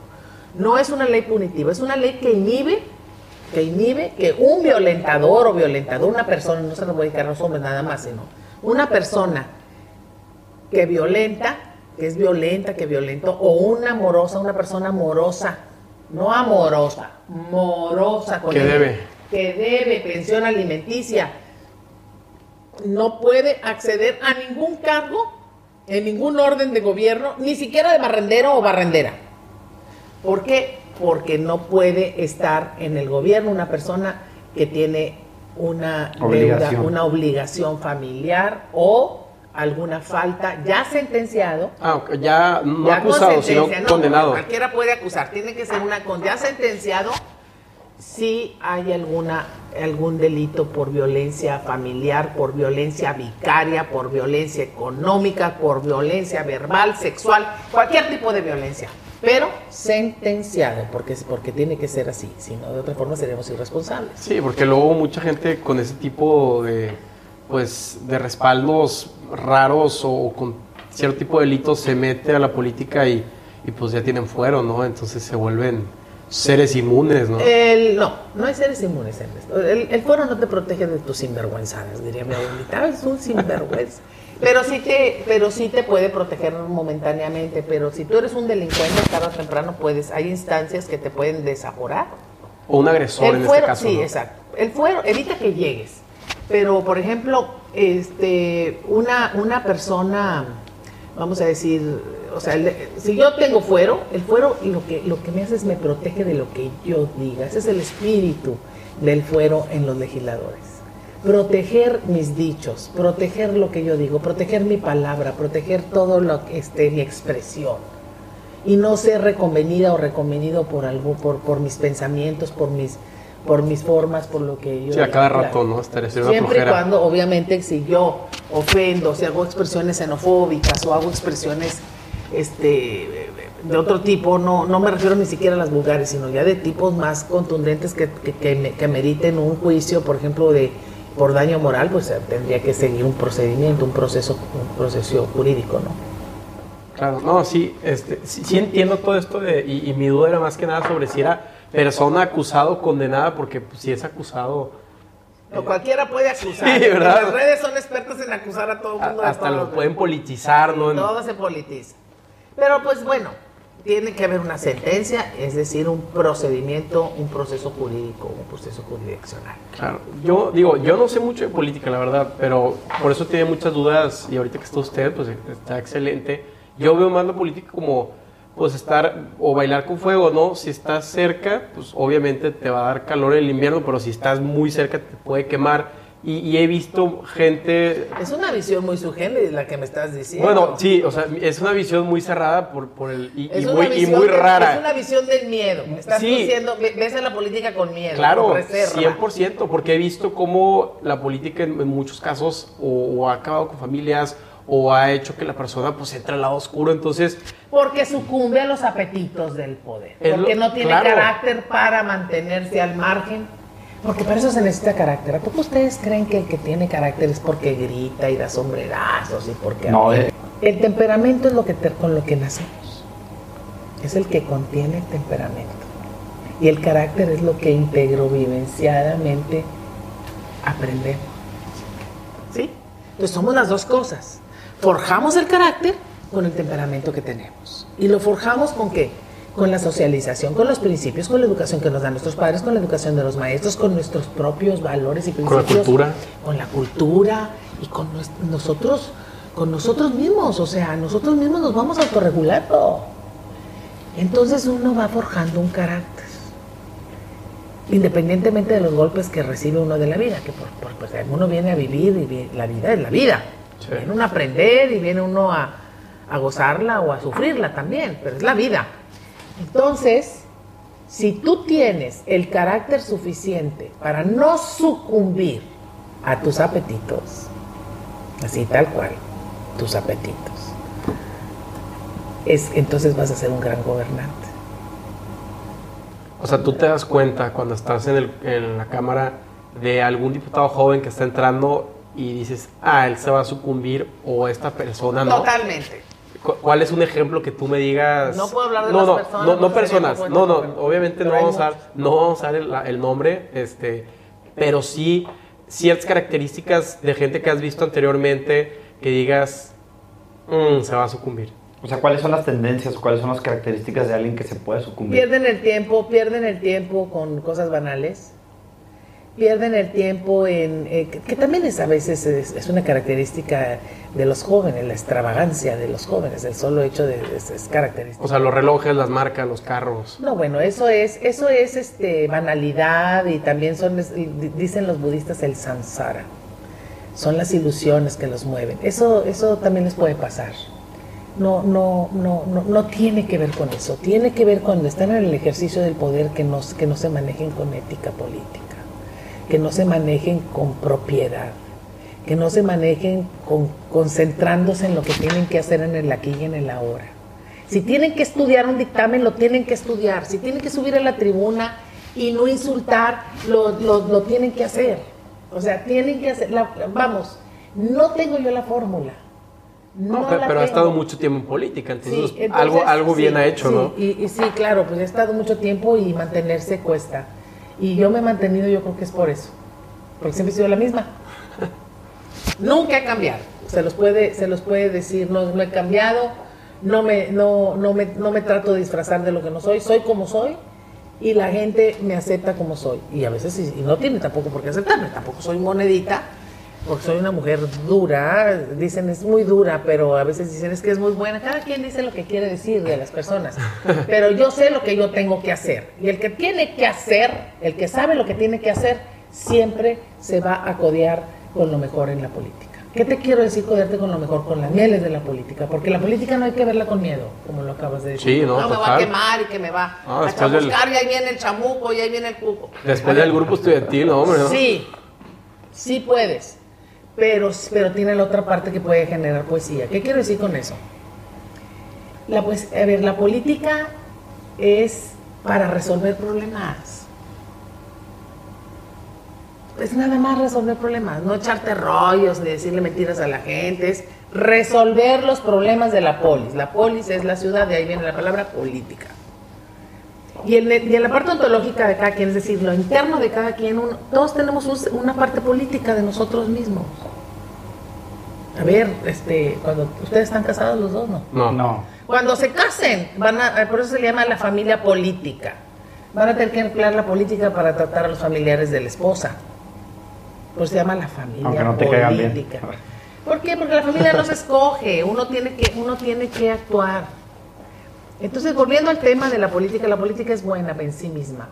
no es una ley punitiva, es una ley que inhibe, que inhibe que un violentador o violentador, una persona, no se lo voy a dedicar los hombres nada más, sino una persona que violenta, que es violenta, que violentó, o una amorosa, una persona amorosa, no amorosa, morosa con Que él, debe. que debe pensión alimenticia, no puede acceder a ningún cargo en ningún orden de gobierno, ni siquiera de barrendero o barrendera. ¿Por qué? Porque no puede estar en el gobierno una persona que tiene una deuda, Obligación. una obligación familiar o alguna falta ya sentenciado. Ah, ok, ya no ya con acusado, sino no, condenado. Cualquiera puede acusar, tiene que ser una con ya sentenciado si hay alguna algún delito por violencia familiar, por violencia vicaria, por violencia económica, por violencia verbal, sexual, cualquier tipo de violencia, pero sentenciado, porque porque tiene que ser así, si no de otra forma seríamos irresponsables. Sí, porque luego mucha gente con ese tipo de, pues, de respaldos raros o con cierto tipo de delitos se mete a la política y, y pues ya tienen fuero, ¿no? Entonces se vuelven seres inmunes, ¿no? El, no, no hay seres inmunes en esto. El, el fuero no te protege de tus sinvergüenzadas, diría mi abuelita. "Ah, Es un sinvergüenza. Pero sí, te, pero sí te puede proteger momentáneamente. Pero si tú eres un delincuente, tarde o temprano puedes. Hay instancias que te pueden desaforar. O un agresor El en fuero, este caso. sí, ¿no? exacto. El fuero evita que llegues. Pero, por ejemplo, este, una, una persona, vamos a decir, o sea, si yo tengo fuero, el fuero lo que, lo que me hace es me protege de lo que yo diga. Ese es el espíritu del fuero en los legisladores. Proteger mis dichos, proteger lo que yo digo, proteger mi palabra, proteger todo lo que esté mi expresión y no ser reconvenida o reconvenido por algo, por, por mis pensamientos, por mis, por mis formas, por lo que yo. Sí, a cada rato, ¿no? Una Siempre y cuando, obviamente, si yo ofendo, si hago expresiones xenofóbicas o hago expresiones este de otro tipo, no, no me refiero ni siquiera a las vulgares, sino ya de tipos más contundentes que, que, que, me- que meriten un juicio, por ejemplo, de por daño moral, pues tendría que seguir un procedimiento, un proceso, un proceso jurídico, ¿no? Claro, no, sí, este, sí, sí entiendo todo esto de, y, y mi duda era más que nada sobre si era persona acusado o condenada, porque pues, si es acusado, O cualquiera puede acusar. <laughs> Sí, ¿verdad? Las redes son expertas en acusar a todo el mundo. hasta lo pueden politizar, ¿no? Todo se politiza. Pero pues bueno, tiene que haber una sentencia, es decir, un procedimiento, un proceso jurídico, un proceso jurisdiccional. Claro, yo digo, yo no sé mucho de política, la verdad, pero por eso tiene muchas dudas y ahorita que está usted, pues está excelente. Yo veo más la política como, pues estar o bailar con fuego, ¿no? Si estás cerca, pues obviamente te va a dar calor en el invierno, pero si estás muy cerca te puede quemar. Y, y he visto gente, Es una visión muy sugénere la que me estás diciendo. bueno, sí, o sea, es una visión muy cerrada por, por el, y, muy, y muy rara. Es una visión del miedo. Estás Sí. diciendo, ve- ves a la política con miedo. Claro, con reserva. 100%, porque he visto cómo la política en, en muchos casos o, o ha acabado con familias o ha hecho que la persona pues entre al lado oscuro, entonces Porque sucumbe a los apetitos del poder. Porque lo- no tiene claro. carácter para mantenerse al margen. Porque para eso se necesita carácter. ¿A poco ustedes creen que el que tiene carácter es porque grita y da sombrerazos y porque... No, eh. El temperamento es lo que te- con lo que nacemos. Es el que contiene el temperamento. Y el carácter es lo que integro vivenciadamente aprendemos. ¿Sí? Entonces somos las dos cosas. Forjamos el carácter con el temperamento que tenemos. ¿Y lo forjamos con qué? Con la socialización, con los principios, con la educación que nos dan nuestros padres, con la educación de los maestros, con nuestros propios valores y principios. Con la cultura. Con la cultura y con nosotros, con nosotros mismos. O sea, nosotros mismos nos vamos autorregulando. Entonces uno va forjando un carácter independientemente de los golpes que recibe uno de la vida, que por, pues, uno viene a vivir y la vida es la vida. Viene uno a aprender y viene uno a, a gozarla o a sufrirla también, pero es la vida. Entonces, si tú tienes el carácter suficiente para no sucumbir a tus apetitos, así tal cual, tus apetitos, es, entonces vas a ser un gran gobernante. O sea, tú te das cuenta cuando estás en, el, en, la Cámara de algún diputado joven que está entrando y dices, ah, él se va a sucumbir o esta persona no. Totalmente. ¿Cuál es un ejemplo que tú me digas? No puedo hablar de no, las no, personas. No, no personas. No, no, obviamente no vamos, a, no vamos a usar el, el, nombre, este, pero sí ciertas características de gente que has visto anteriormente que digas, mmm, se va a sucumbir. O sea, ¿cuáles son las tendencias o cuáles son las características de alguien que se puede sucumbir? Pierden el tiempo, pierden el tiempo con cosas banales. Pierden el tiempo en... Eh, que, también es a veces es, una característica de los jóvenes, la extravagancia de los jóvenes, el solo hecho de... Es, característico. O sea, los relojes, las marcas, los carros. No, bueno, eso es, eso es este, banalidad y también son, dicen los budistas, el samsara. Son las ilusiones que los mueven. Eso, eso también les puede pasar no, no, no, no, no tiene que ver con eso. Tiene que ver cuando están en el ejercicio del poder que no, que no se manejen con ética política, que no se manejen con propiedad, que no se manejen con, concentrándose en lo que tienen que hacer en el aquí y en el ahora. Si tienen que estudiar un dictamen, lo tienen que estudiar. Si tienen que subir a la tribuna y no insultar, lo, lo, tienen que hacer. O sea, tienen que hacer, vamos, no tengo yo la fórmula no, pero, ha estado mucho tiempo en política, entonces, algo, algo bien ha hecho, ¿no? Y, sí, claro, pues ha estado mucho tiempo y mantenerse cuesta. Y yo me he mantenido, yo creo que es por eso, porque siempre he sido la misma. Nunca he cambiado, se los puede, se los puede decir, no, no he cambiado, no me, no, no, me, no me trato de disfrazar de lo que no soy, soy como soy y la gente me acepta como soy. Y a veces, y no tiene tampoco por qué aceptarme, tampoco soy monedita porque soy una mujer dura, dicen es muy dura, pero a veces dicen es que es muy buena. Cada quien dice lo que quiere decir de las personas, <laughs> pero yo sé lo que yo tengo que hacer. Y el que tiene que hacer, el que sabe lo que tiene que hacer, siempre se va a codear con lo mejor en la política. ¿Qué te quiero decir codearte con lo mejor? Con las mieles de la política, porque la política no hay que verla con miedo, como lo acabas de decir. Sí, no, no me va a quemar y que me va a chamuscar y ahí viene el chamuco y ahí viene el cuco. Después del grupo estudiantil, no, hombre, ¿no? Sí, sí puedes pero, pero tiene la otra parte que puede generar poesía. ¿Qué quiero decir con eso? La, pues, a ver, la política es para resolver problemas. Es nada más resolver problemas, no echarte rollos ni decirle mentiras a la gente, es resolver los problemas de la polis. La polis es la ciudad, de ahí viene la palabra política. Y en, la parte ontológica de cada quien, es decir, lo interno de cada quien, todos tenemos una parte política de nosotros mismos. A ver, este, cuando ustedes están casados los dos, ¿no? No. no. Cuando se casen, van a, por eso se le llama la familia política. Van a tener que emplear la política para tratar a los familiares de la esposa. Por eso se llama la familia no te política. Bien. ¿Por qué? Porque la familia no se escoge, uno tiene que, uno tiene que actuar. Entonces, volviendo al tema de la política, la política es buena en sí misma.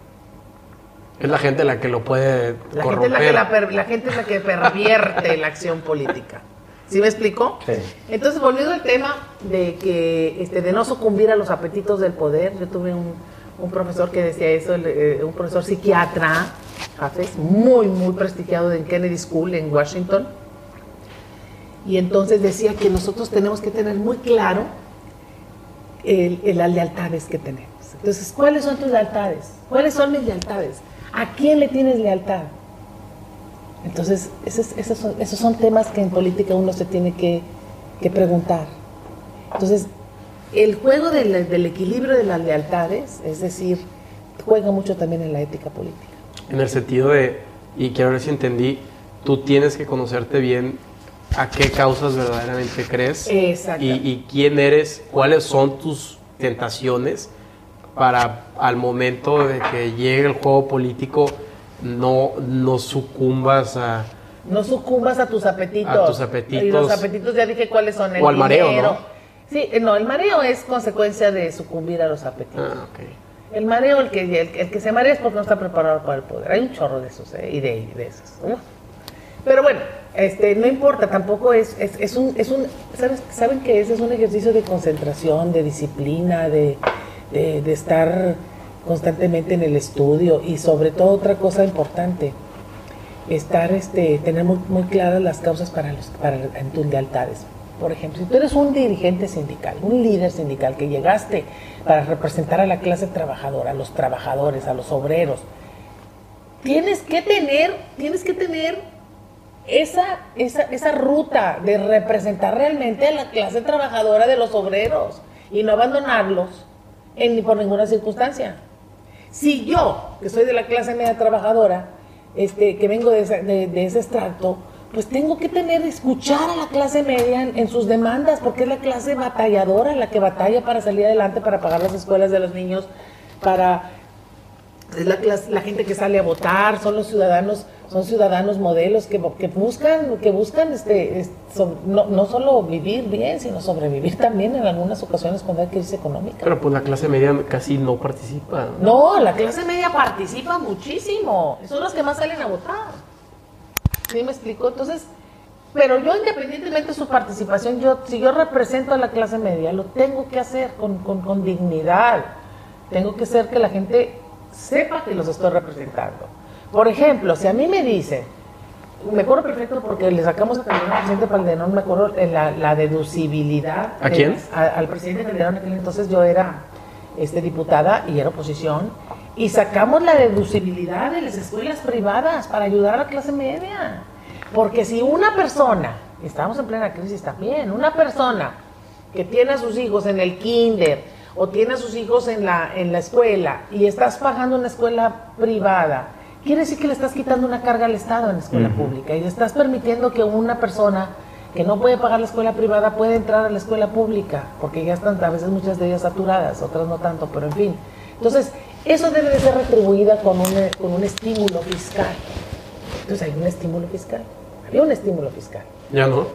Es la gente la que lo puede la Gente es la, que la, gente es la que pervierte la acción política. ¿Sí me explico? Sí. Entonces, volviendo al tema de que este, de no sucumbir a los apetitos del poder, yo tuve un, profesor que decía eso, eh, un profesor psiquiatra, muy, muy prestigiado en Kennedy School en Washington. Y entonces decía que nosotros tenemos que tener muy claro las lealtades que tenemos. Entonces, ¿cuáles son tus lealtades? ¿Cuáles son mis lealtades? ¿A quién le tienes lealtad? Entonces, esos, son, temas que en política uno se tiene que, preguntar. Entonces, el juego del, equilibrio de las lealtades, es decir, juega mucho también en la ética política. En el sentido de, y quiero ver si entendí, tú tienes que conocerte bien a qué causas verdaderamente crees Exacto. y, y quién eres, cuáles son tus tentaciones para al momento de que llegue el juego político no, no sucumbas a... No sucumbas a tus apetitos. A tus apetitos. Y los apetitos ya dije cuáles son. El O al mareo, dinero. ¿no? Sí, eh, no, el mareo es consecuencia de sucumbir a los apetitos. Ah, ok. El mareo, el que, el, el que se marea es porque no está preparado para el poder. Hay un chorro de esos, ¿eh? Y de, de esos. Uf. Pero bueno, este, no importa, tampoco es, es, es un, es un ¿sabes, ¿saben qué es? Es un ejercicio de concentración, de disciplina, de, de, de estar constantemente en el estudio y sobre todo otra cosa importante, estar, este, tener muy, muy claras las causas para, los, para en tus lealtades. Por ejemplo, si tú eres un dirigente sindical, un líder sindical que llegaste para representar a la clase trabajadora, a los trabajadores, a los obreros, tienes que tener, tienes que tener esa, esa, esa ruta de representar realmente a la clase trabajadora de los obreros y no abandonarlos en, por ninguna circunstancia. Si yo, que soy de la clase media trabajadora, este, que vengo de, ese- de- ese extracto, pues tengo que tener, escuchar a la clase media en, en sus demandas, porque es la clase batalladora la que batalla para salir adelante, para pagar las escuelas de los niños, para es la, clase- la gente que sale a votar, son los ciudadanos, son ciudadanos modelos que, que buscan, que buscan este, no, no solo vivir bien, sino sobrevivir también en algunas ocasiones cuando hay crisis económica. Pero pues la clase media casi no participa. No, la clase media participa muchísimo. Son los que más salen a votar. ¿Sí me explico? Entonces, pero yo independientemente de su participación, yo, si yo represento a la clase media, lo tengo que hacer con, con- con dignidad. Tengo que hacer que la gente sepa que los estoy representando. Por ejemplo, si a mí me dicen, me acuerdo perfecto porque le sacamos a Calderón al presidente Calderón, me acuerdo en la, la deducibilidad. ¿A de- quién? a- al presidente Calderón, en aquel entonces yo era este, diputada y era oposición, y sacamos la deducibilidad de las escuelas privadas para ayudar a la clase media. Porque si una persona, y estamos en plena crisis también, una persona que tiene a sus hijos en el kinder o tiene a sus hijos en la, en la escuela y estás pagando una escuela privada, quiere decir que le estás quitando una carga al Estado en la escuela pública y le estás permitiendo que una persona que no puede pagar la escuela privada puede entrar a la escuela pública, porque ya están a veces muchas de ellas saturadas, otras no tanto, pero en fin. Entonces, eso debe de ser retribuida con un, con un estímulo fiscal. Entonces hay un estímulo fiscal, había un estímulo fiscal. Ya no.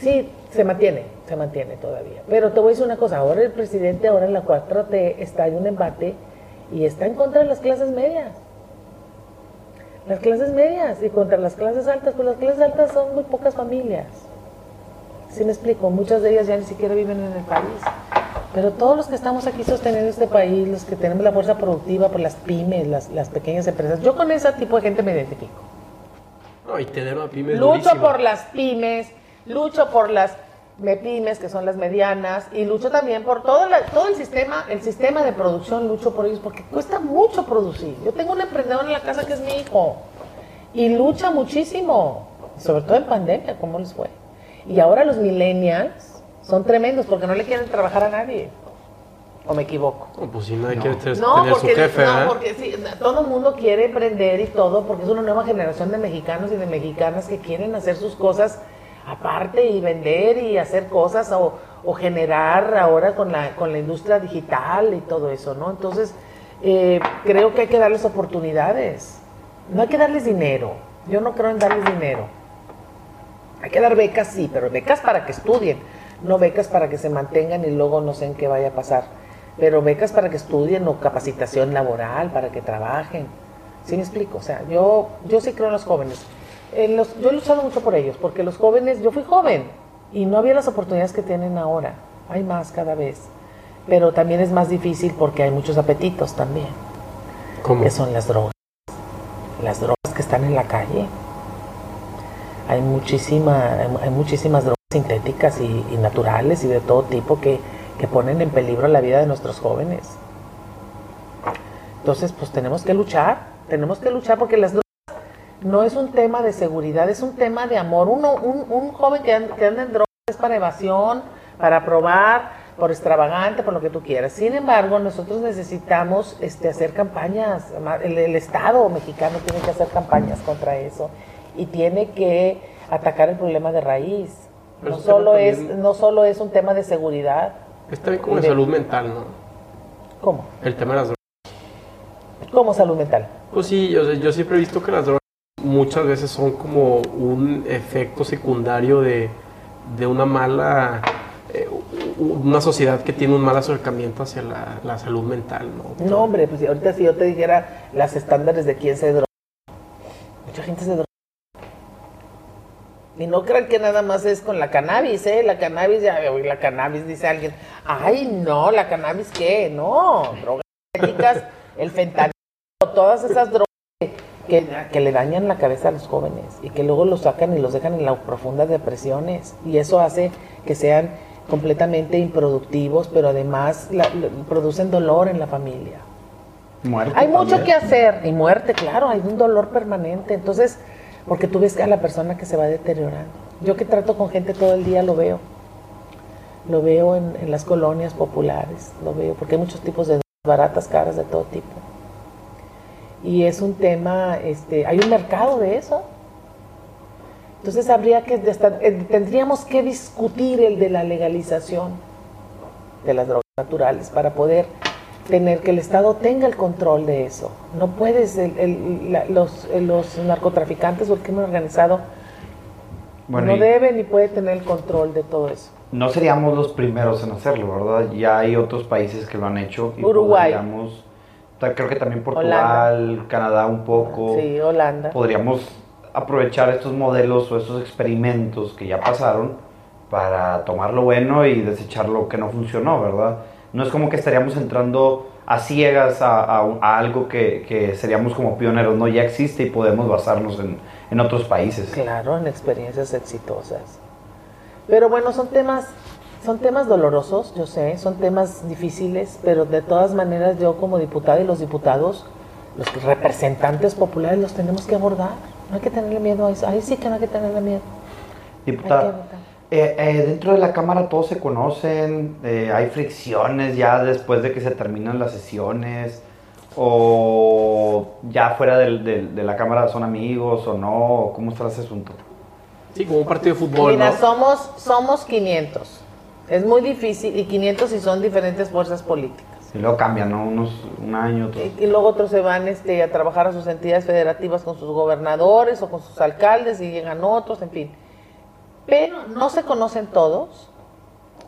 Sí, se mantiene, se mantiene todavía. Pero te voy a decir una cosa, ahora el presidente, ahora en la 4T, está en un embate y está en contra de las clases medias. Las clases medias y contra las clases altas, pues las clases altas son muy pocas familias. ¿Sí me explico? Muchas de ellas ya ni siquiera viven en el país. Pero todos los que estamos aquí sosteniendo este país, los que tenemos la fuerza productiva por las pymes, las, las pequeñas empresas, yo con ese tipo de gente me identifico. No, y tener una pyme es Lucho durísimo. por las pymes, lucho por las me pymes, que son las medianas, y lucho también por todo, la- todo el sistema, el sistema de producción, lucho por ellos, porque cuesta mucho producir. Yo tengo un emprendedor en la casa que es mi hijo, y lucha muchísimo, sobre todo en pandemia, ¿cómo les fue? Y ahora los millennials son tremendos porque no le quieren trabajar a nadie. ¿O me equivoco? No, pues si nadie quiere ter- No, tener porque, su jefe, no, ¿verdad? porque sí, todo el mundo quiere emprender y todo, porque es una nueva generación de mexicanos y de mexicanas que quieren hacer sus cosas aparte y vender y hacer cosas o, generar ahora con la, con la industria digital y todo eso, ¿no? Entonces, eh, creo que hay que darles oportunidades. No hay que darles dinero. Yo no creo en darles dinero. Hay que dar becas, sí, pero becas para que estudien, no becas para que se mantengan y luego no sé en qué vaya a pasar. Pero becas para que estudien o capacitación laboral, para que trabajen. ¿Sí me explico? O sea, yo, yo sí creo en los jóvenes. En los- yo he luchado mucho por ellos, porque los jóvenes, yo fui joven y no había las oportunidades que tienen ahora. Hay más cada vez. Pero también es más difícil porque hay muchos apetitos también, ¿Cómo? que son las drogas. Las drogas que están en la calle. Hay, muchísima, hay, muchísimas drogas sintéticas y, y naturales y de todo tipo que, que ponen en peligro la vida de nuestros jóvenes. Entonces, pues tenemos que luchar, tenemos que luchar porque las drogas no es un tema de seguridad, es un tema de amor. Uno, un, un joven que anda, que anda en drogas es para evasión, para probar, por extravagante, por lo que tú quieras. Sin embargo, nosotros necesitamos este, hacer campañas, el, el Estado mexicano tiene que hacer campañas contra eso y tiene que atacar el problema de raíz. Pero No solo, es, también- no solo es un tema de seguridad. Está bien como De- salud mental, ¿no? ¿Cómo? El tema de las drogas. ¿Cómo salud mental? Pues sí, yo, yo siempre he visto que las drogas muchas veces son como un efecto secundario de, de una mala, eh, una sociedad que tiene un mal acercamiento hacia la, la salud mental, ¿no? No, hombre, pues ahorita si yo te dijera las estándares de quién se droga, mucha gente se droga. Y no crean que nada más es con la cannabis, ¿eh? La cannabis, ya, la cannabis, dice alguien. Ay, no, la cannabis, ¿qué? No, drogas <laughs> el fentanilo, todas esas drogas que, que le dañan la cabeza a los jóvenes y que luego los sacan y los dejan en las profundas depresiones. Y eso hace que sean completamente improductivos, pero además la- la- producen dolor en la familia. Muerte Hay mucho también. que hacer y muerte, claro, hay un dolor permanente. Entonces, porque tú ves a la persona que se va deteriorando. Yo que trato con gente todo el día lo veo. Lo veo en, en las colonias populares, lo veo, porque hay muchos tipos de baratas, caras, de todo tipo. Y es un tema, este, hay un mercado de eso. Entonces habría que, eh, tendríamos que discutir el de la legalización de las drogas naturales para poder tener que el Estado tenga el control de eso. No puedes, el- el- la- los, los narcotraficantes o el crimen organizado Bueno, no debe ni puede tener el control de todo eso. no seríamos los primeros en hacerlo, ¿verdad? Ya hay otros países que lo han hecho. Y Uruguay. podríamos- creo que también Portugal, Canadá un poco. Sí, Holanda. Podríamos aprovechar estos modelos o estos experimentos que ya pasaron para tomar lo bueno y desechar lo que no funcionó, ¿verdad? No es como que estaríamos entrando a ciegas a, a- a algo que, que seríamos como pioneros, no, ya existe y podemos basarnos en, en otros países. Claro, en experiencias exitosas. Pero bueno, son temas, son temas dolorosos, yo sé, son temas difíciles, pero de todas maneras yo como diputada y los diputados, los representantes populares los tenemos que abordar. No hay que tenerle miedo a eso. Ahí sí que no hay que tenerle miedo. Diputada, eh, eh, dentro de la Cámara todos se conocen, eh, hay fricciones ya después de que se terminan las sesiones, o ya fuera del- del- de la Cámara son amigos o no, ¿cómo está ese asunto? Sí, como un partido de fútbol, Mira, ¿no? somos, somos 500. Es muy difícil, y 500 si son diferentes fuerzas políticas. Y luego cambian, ¿no? Unos, un año, otro. Y, y luego otros se van este, a trabajar a sus entidades federativas con sus gobernadores o con sus alcaldes y llegan otros, en fin. Pero no se conocen todos.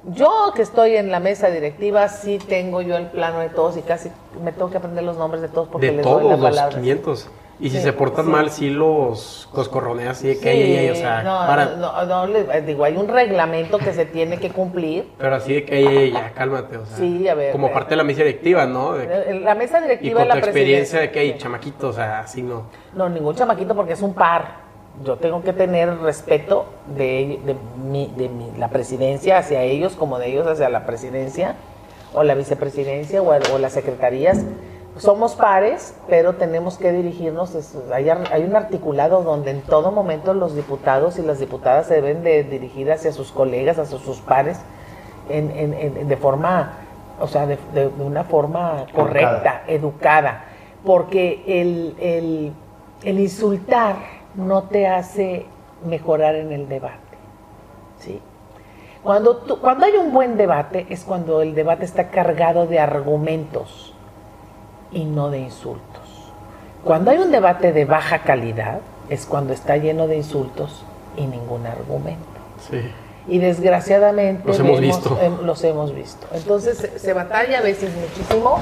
Yo que estoy en la mesa directiva, sí tengo yo el plano de todos y casi me tengo que aprender los nombres de todos porque De les doy la todos los palabra. 500. Y si Sí, se portan sí. mal, sí los, los corroneas así de que, ey, o sea, Sí, no, para. no, no, le- digo, hay un reglamento que se tiene que cumplir. Pero así de que, ey, ya, cálmate, o sea. Sí, a ver, Como eh. parte de la mesa directiva, ¿no? De que- La mesa y directiva con la tu experiencia de que, sí. chamaquito, o sea, así no. No, ningún chamaquito porque es un par. Yo tengo que tener respeto de, de, mi, de mi- la presidencia hacia ellos como de ellos hacia la presidencia o la vicepresidencia o, o las secretarías. Somos pares, pero tenemos que dirigirnos. hay, hay un articulado donde en todo momento los diputados y las diputadas se deben de dirigir hacia sus colegas, hacia sus pares, en, en- en- de forma, o sea, de, una forma correcta, educada. Porque el, el- el insultar no te hace mejorar en el debate. ¿sí? Cuando, tú- cuando hay un buen debate es cuando el debate está cargado de argumentos y no de insultos. Cuando hay un debate de baja calidad es cuando está lleno de insultos y ningún argumento. Sí. Y desgraciadamente Los hemos vemos- visto. em, los hemos visto. Entonces se, se batalla a veces muchísimo,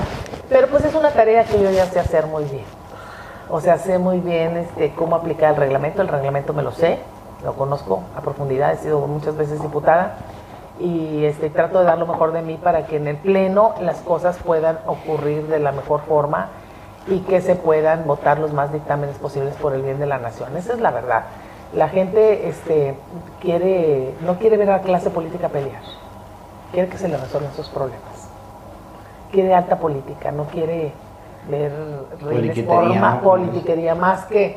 pero pues es una tarea que yo ya sé hacer muy bien. O sea, sé muy bien este, cómo aplicar el reglamento. El reglamento me lo sé, lo conozco a profundidad, he sido muchas veces diputada y este, trato de dar lo mejor de mí para que en el Pleno las cosas puedan ocurrir de la mejor forma y que se puedan votar los más dictámenes posibles por el bien de la nación. Esa es la verdad. La gente este, quiere, no quiere ver a la clase política pelear, quiere que se le resuelvan sus problemas. Quiere alta política, no quiere ver Politiquería, más que,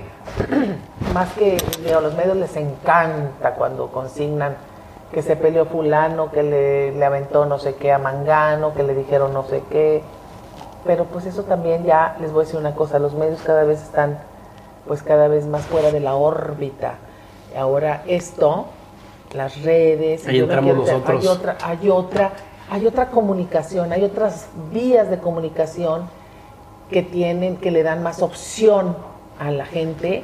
<clears throat> más que digo, los medios les encanta cuando consignan que se peleó fulano, que le, le aventó no sé qué a Mangano, que le dijeron no sé qué. Pero pues eso también ya, les voy a decir una cosa, los medios cada vez están pues cada vez más fuera de la órbita. Ahora esto, las redes, Ahí entramos nosotros. hay otra, hay otra, hay otra comunicación, hay otras vías de comunicación que tienen, que le dan más opción a la gente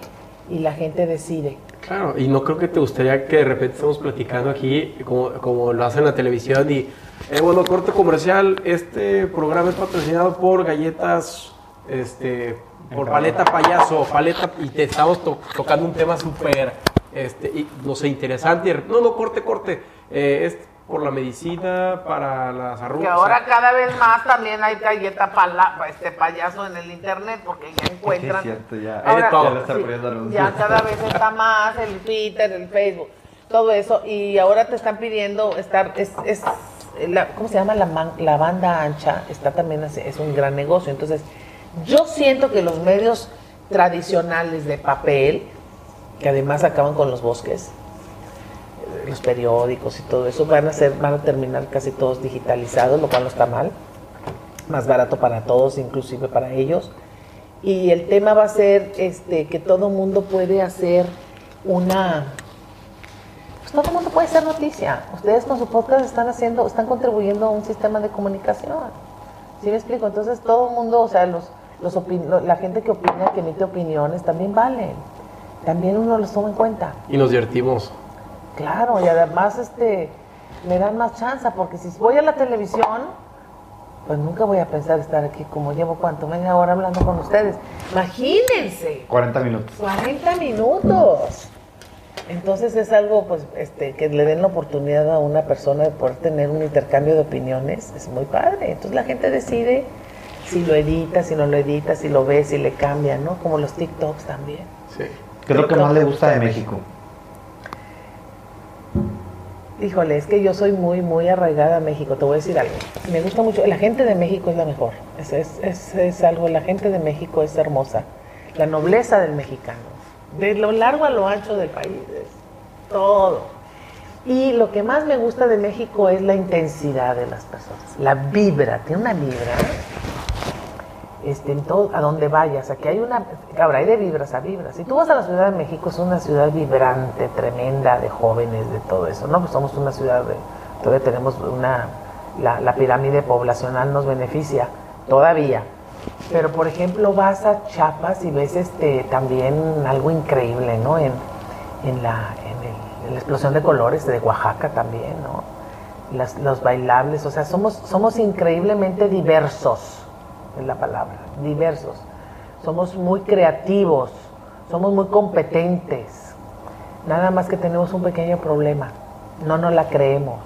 y la gente decide. Claro, y no creo que te gustaría que de repente estemos platicando aquí, como, como lo hacen en la televisión, y, eh, bueno, corte comercial, este programa es patrocinado por galletas, este, por paleta payaso, paleta, y te estamos to- tocando un tema súper, este, y, no sé, interesante, y no, no, corte, corte, eh, por la medicina, para las arrugas. Que o ahora sea, cada vez más también hay galleta pala, este payaso en el internet porque ya encuentran. <laughs> Sí, es cierto, ya. Ahora, todo. Ya sí, ya cada vez está más el Twitter, el Facebook, todo eso. Y ahora te están pidiendo estar, es, es la- ¿cómo se llama? La, man- la banda ancha está también, es un gran negocio. Entonces, yo siento que los medios tradicionales de papel, que además acaban con los bosques, los periódicos y todo eso, van a, ser, van a terminar casi todos digitalizados, lo cual no está mal. Más barato para todos, inclusive para ellos. Y el tema va a ser este, que todo mundo puede hacer una... Pues todo mundo puede hacer noticia. Ustedes con su podcast están haciendo, están contribuyendo a un sistema de comunicación. ¿Sí me explico? Entonces todo el mundo, o sea, los, los la gente que opina, que emite opiniones, también valen. También uno los toma en cuenta. y nos divertimos. Claro, y además este, me dan más chance, porque si voy a la televisión, pues nunca voy a pensar estar aquí como llevo cuánto, media hora hablando con ustedes. Imagínense, 40 minutos. 40 minutos. Entonces es algo pues este que le den la oportunidad a una persona de poder tener un intercambio de opiniones, es muy padre. Entonces la gente decide si lo edita, si no lo edita, si lo ve, si le cambia, ¿no? Como los TikToks también. Sí. ¿Qué es lo que más le gusta de México? Híjole, es que yo soy muy, muy arraigada a México. Te voy a decir algo. Me gusta mucho. La gente de México es la mejor. Es, algo. La gente de México es hermosa. La nobleza del mexicano. De lo largo a lo ancho del país. Todo. Y lo que más me gusta de México es la intensidad de las personas. La vibra. Tiene una vibra. Este, en todo, a donde vayas, aquí hay una, ahora hay de vibras a vibras. Si tú vas a la Ciudad de México, es una ciudad vibrante, tremenda, de jóvenes, de todo eso, ¿no? Pues somos una ciudad de, todavía tenemos una, la, la pirámide poblacional nos beneficia, todavía. Pero, por ejemplo, vas a Chiapas y ves este, también algo increíble, ¿no? En, en, la, en, el- en la explosión de colores de Oaxaca también, ¿no? Las- los bailables, o sea, somos, somos increíblemente diversos, es la palabra, diversos. Somos muy creativos, somos muy competentes. Nada más que tenemos un pequeño problema, no nos la creemos.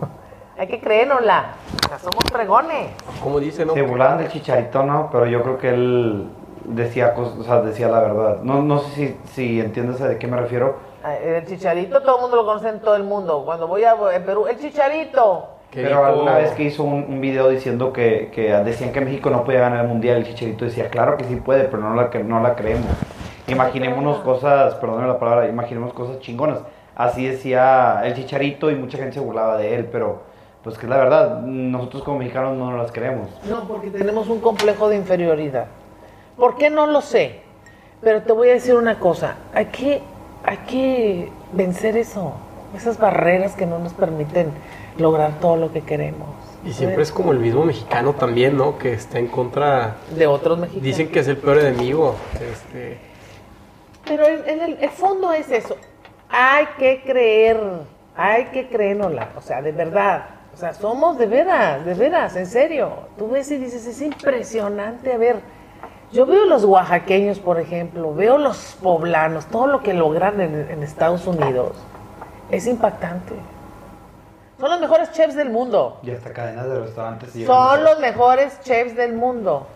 <laughs> Hay que creérnosla, o sea, somos fregones. Como dice, ¿no? Se burlaban del chicharito, ¿no? Pero yo creo que él decía cosas, o sea, decía la verdad. No, no sé si, si entiendes a de qué me refiero. El chicharito todo el mundo lo conoce en todo el mundo. Cuando voy a Perú, el chicharito. Pero dijo- alguna vez que hizo un, un video diciendo que, que decían que México no podía ganar el mundial, el chicharito decía, claro que sí puede, pero no la, que- no la creemos. Imaginémonos cosas, perdóname la palabra, imaginemos cosas chingonas. Así decía el chicharito y mucha gente se burlaba de él, pero pues que es la verdad, nosotros como mexicanos no nos las creemos. No, porque tenemos un complejo de inferioridad. ¿Por qué no lo sé? Pero te voy a decir una cosa, hay que, hay que vencer eso, esas barreras que no nos permiten lograr todo lo que queremos. Y siempre es como el mismo mexicano también, ¿no? Que está en contra. De otros mexicanos. Dicen que es el peor enemigo. Este, Pero en, el fondo es eso. Hay que creer, hay que creérnosla, o sea, de verdad. O sea, somos de veras, de veras, en serio. Tú ves y dices, es impresionante. A ver, yo veo los oaxaqueños, por ejemplo, veo los poblanos, todo lo que logran en, en Estados Unidos. Es impactante. Son los mejores chefs del mundo. Y hasta cadenas de restaurantes. y Son los mejores chefs del mundo.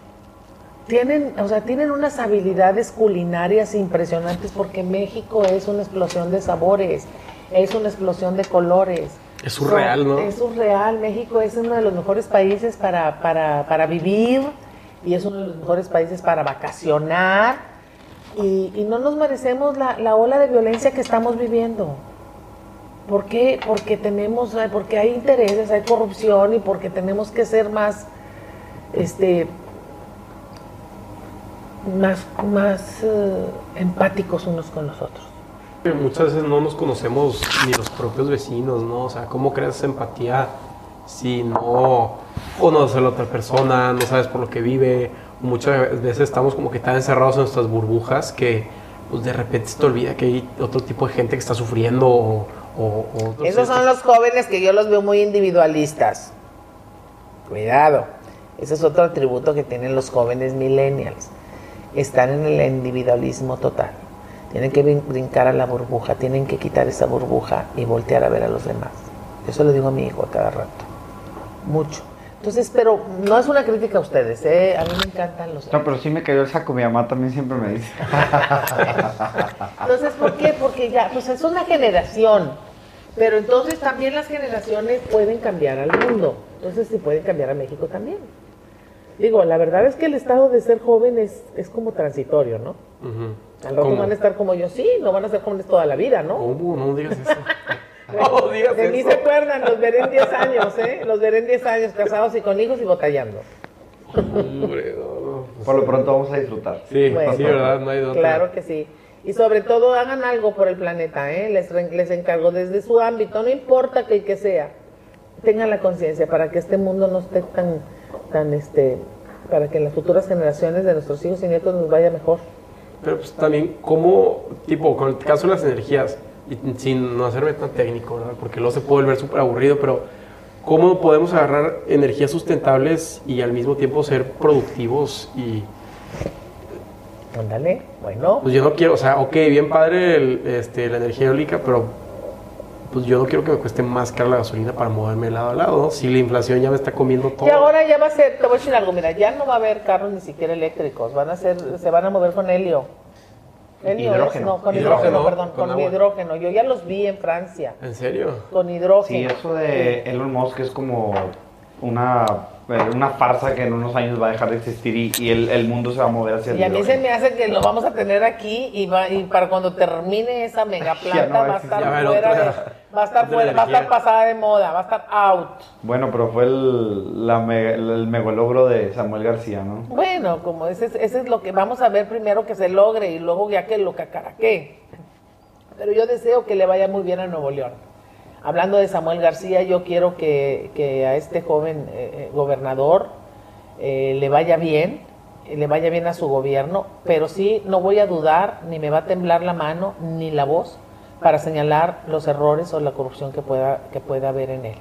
Tienen, o sea, tienen unas habilidades culinarias impresionantes porque México es una explosión de sabores, es una explosión de colores. Es surreal, ¿no? Es surreal. México es uno de los mejores países para, para, para vivir y es uno de los mejores países para vacacionar. Y, y no nos merecemos la, la ola de violencia que estamos viviendo. ¿Por qué? Porque tenemos, porque hay intereses, hay corrupción y porque tenemos que ser más, este, más, más eh, empáticos unos con los otros. Muchas veces no nos conocemos ni los propios vecinos, ¿no? O sea, ¿cómo creas empatía si no conoces a la otra persona, no sabes por lo que vive? Muchas veces estamos como que tan encerrados en nuestras burbujas que pues de repente se te olvida que hay otro tipo de gente que está sufriendo o... o- o otros- Esos son los jóvenes que yo los veo muy individualistas. Cuidado. Ese es otro atributo que tienen los jóvenes millennials. Están en el individualismo total. Tienen que brin- brincar a la burbuja, tienen que quitar esa burbuja y voltear a ver a los demás. Eso le digo a mi hijo a cada rato. Mucho. Entonces, pero no es una crítica a ustedes, ¿eh? A mí me encantan los... No, pero sí me cayó el saco. Mi mamá también siempre me dice. <laughs> Entonces, ¿por qué? Porque ya, pues es una generación. Pero entonces también las generaciones pueden cambiar al mundo. Entonces, sí pueden cambiar a México también. Digo, la verdad es que el estado de ser joven es, es como transitorio, ¿no? Ujú. Al rato ¿Cómo? van a estar como yo, sí, no van a ser jóvenes toda la vida, ¿no? ¿Cómo? No digas eso. <laughs> <laughs> Digas de mí se acuerdan, los veré en 10 años, ¿eh? Los veré en 10 años casados y con hijos y. Hombre, no, no. Por lo pronto vamos a disfrutar. Sí, Bueno, sí, ¿verdad? No hay otra. Claro que sí. Y sobre todo hagan algo por el planeta, ¿eh? Les, les encargo desde su ámbito, no importa que el que sea, tengan la conciencia para que este mundo no esté tan, tan, este, para que en las futuras generaciones de nuestros hijos y nietos nos vaya mejor. Pero pues también, ¿cómo, tipo, con el caso de las energías, y sin no hacerme tan técnico, ¿verdad? Porque luego se puede volver súper aburrido, pero ¿cómo podemos agarrar energías sustentables y al mismo tiempo ser productivos? Y Ándale, bueno. pues yo no quiero, o sea, ok, bien padre el- este, la energía eólica, pero pues yo no quiero que me cueste más cara la gasolina para moverme de lado a lado, ¿no? Si la inflación ya me está comiendo todo. Y ahora ya va a ser, te voy a decir algo, mira, ya no va a haber carros ni siquiera eléctricos, van a ser, se van a mover con helio. Hidrógeno. no, con Hidrógeno, hidrógeno, perdón, con hidrógeno. Yo ya los vi en Francia, ¿En serio? con Sí, hidrógeno. eso de Elon Musk es como una, eh, una farsa que en unos años va a dejar de existir y, y el, el mundo se va a mover hacia el Y a mí se me hace que lo vamos a tener aquí y, va, y para cuando termine esa mega <laughs> planta no va a va a estar fuera de, <laughs> va a estar fuera, va a estar pasada de moda, va a estar out. Bueno, pero fue el, la me- el megalogro de Samuel García, ¿no? Bueno, como ese, es- ese es lo que vamos a ver primero que se logre y luego ya que lo cacaraque. Pero yo deseo que le vaya muy bien a Nuevo León. Hablando de Samuel García, yo quiero que, que a este joven eh, eh, gobernador eh, le vaya bien, le vaya bien a su gobierno, pero sí no voy a dudar, ni me va a temblar la mano, ni la voz, para señalar los errores o la corrupción que pueda, que pueda haber en él.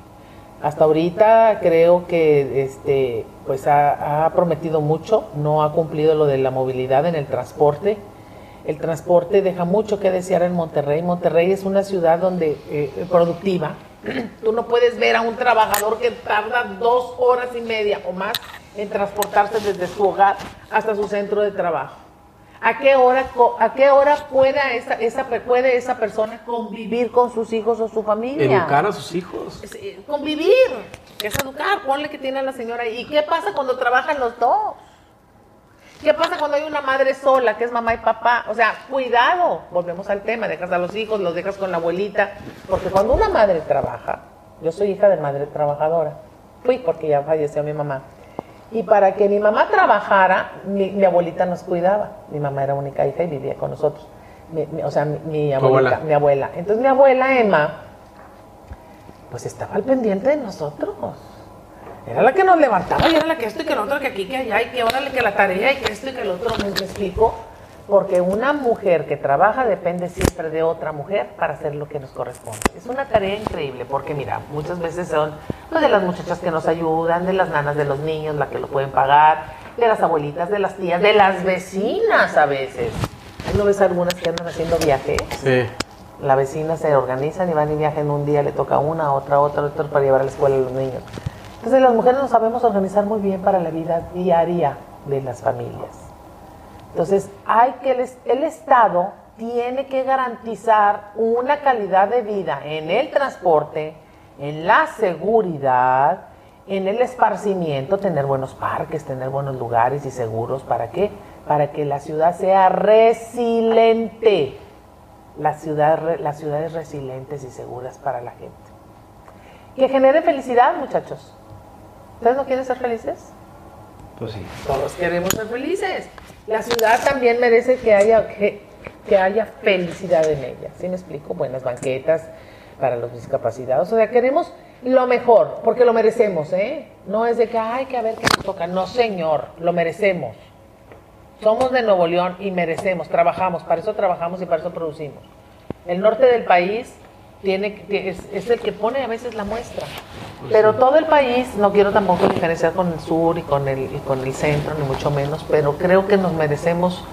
Hasta ahorita creo que este, pues ha, prometido mucho, no ha cumplido lo de la movilidad en el transporte. El transporte deja mucho que desear en Monterrey. Monterrey es una ciudad donde eh, productiva. <clears throat> Tú no puedes ver a un trabajador que tarda dos horas y media o más en transportarse desde su hogar hasta su centro de trabajo. ¿A qué hora, a qué hora pueda esa, esa, puede esa persona convivir con sus hijos o su familia? Educar a sus hijos. Eh, convivir, es educar, ponle que tiene a la señora ahí. ¿Y qué pasa cuando trabajan los dos? ¿Qué pasa cuando hay una madre sola, que es mamá y papá? O sea, cuidado, volvemos al tema, dejas a los hijos, los dejas con la abuelita, porque cuando una madre trabaja, yo soy hija de madre trabajadora, fui porque ya falleció mi mamá, y para que mi mamá trabajara, mi, mi abuelita nos cuidaba, mi mamá era única hija y vivía con nosotros, Mi- mi- o sea, mi, abuelita, abuela. mi abuela. Entonces mi abuela Emma, pues estaba al pendiente de nosotros. Era la que nos levantaba y era la que esto y que lo otro, que aquí, que allá, y que órale, que la tarea y que esto y que lo otro. ¿Me explico? Porque una mujer que trabaja depende siempre de otra mujer para hacer lo que nos corresponde. Es una tarea increíble porque, mira, muchas veces son pues, de las muchachas que nos ayudan, de las nanas de los niños, la que lo pueden pagar, de las abuelitas, de las tías, de las vecinas a veces. ¿Ahí ¿No ves algunas que andan haciendo viajes? Sí. La vecina se organizan y van y viajan un día, le toca una, otra, otra, otra para llevar a la escuela a los niños. Entonces las mujeres nos sabemos organizar muy bien para la vida diaria de las familias. Entonces hay que el, el Estado tiene que garantizar una calidad de vida en el transporte, en la seguridad, en el esparcimiento, tener buenos parques, tener buenos lugares y seguros. ¿Para qué? Para que la ciudad sea resiliente. las ciudades, las ciudades resilientes y seguras para la gente. Que genere felicidad, muchachos. ¿Ustedes no quieren ser felices? Pues sí. Todos queremos ser felices. La ciudad también merece que haya, que, que haya felicidad en ella. ¿Sí me explico? Buenas banquetas para los discapacitados. O sea, queremos lo mejor, porque lo merecemos, ¿eh? No es de que, hay que ver qué nos toca. No, señor, lo merecemos. Somos de Nuevo León y merecemos, trabajamos, para eso trabajamos y para eso producimos. El norte del país tiene, es, es el que pone a veces la muestra. Pero todo el país, no quiero tampoco diferenciar con el sur y con el, y con el centro, ni mucho menos, pero creo que nos merecemos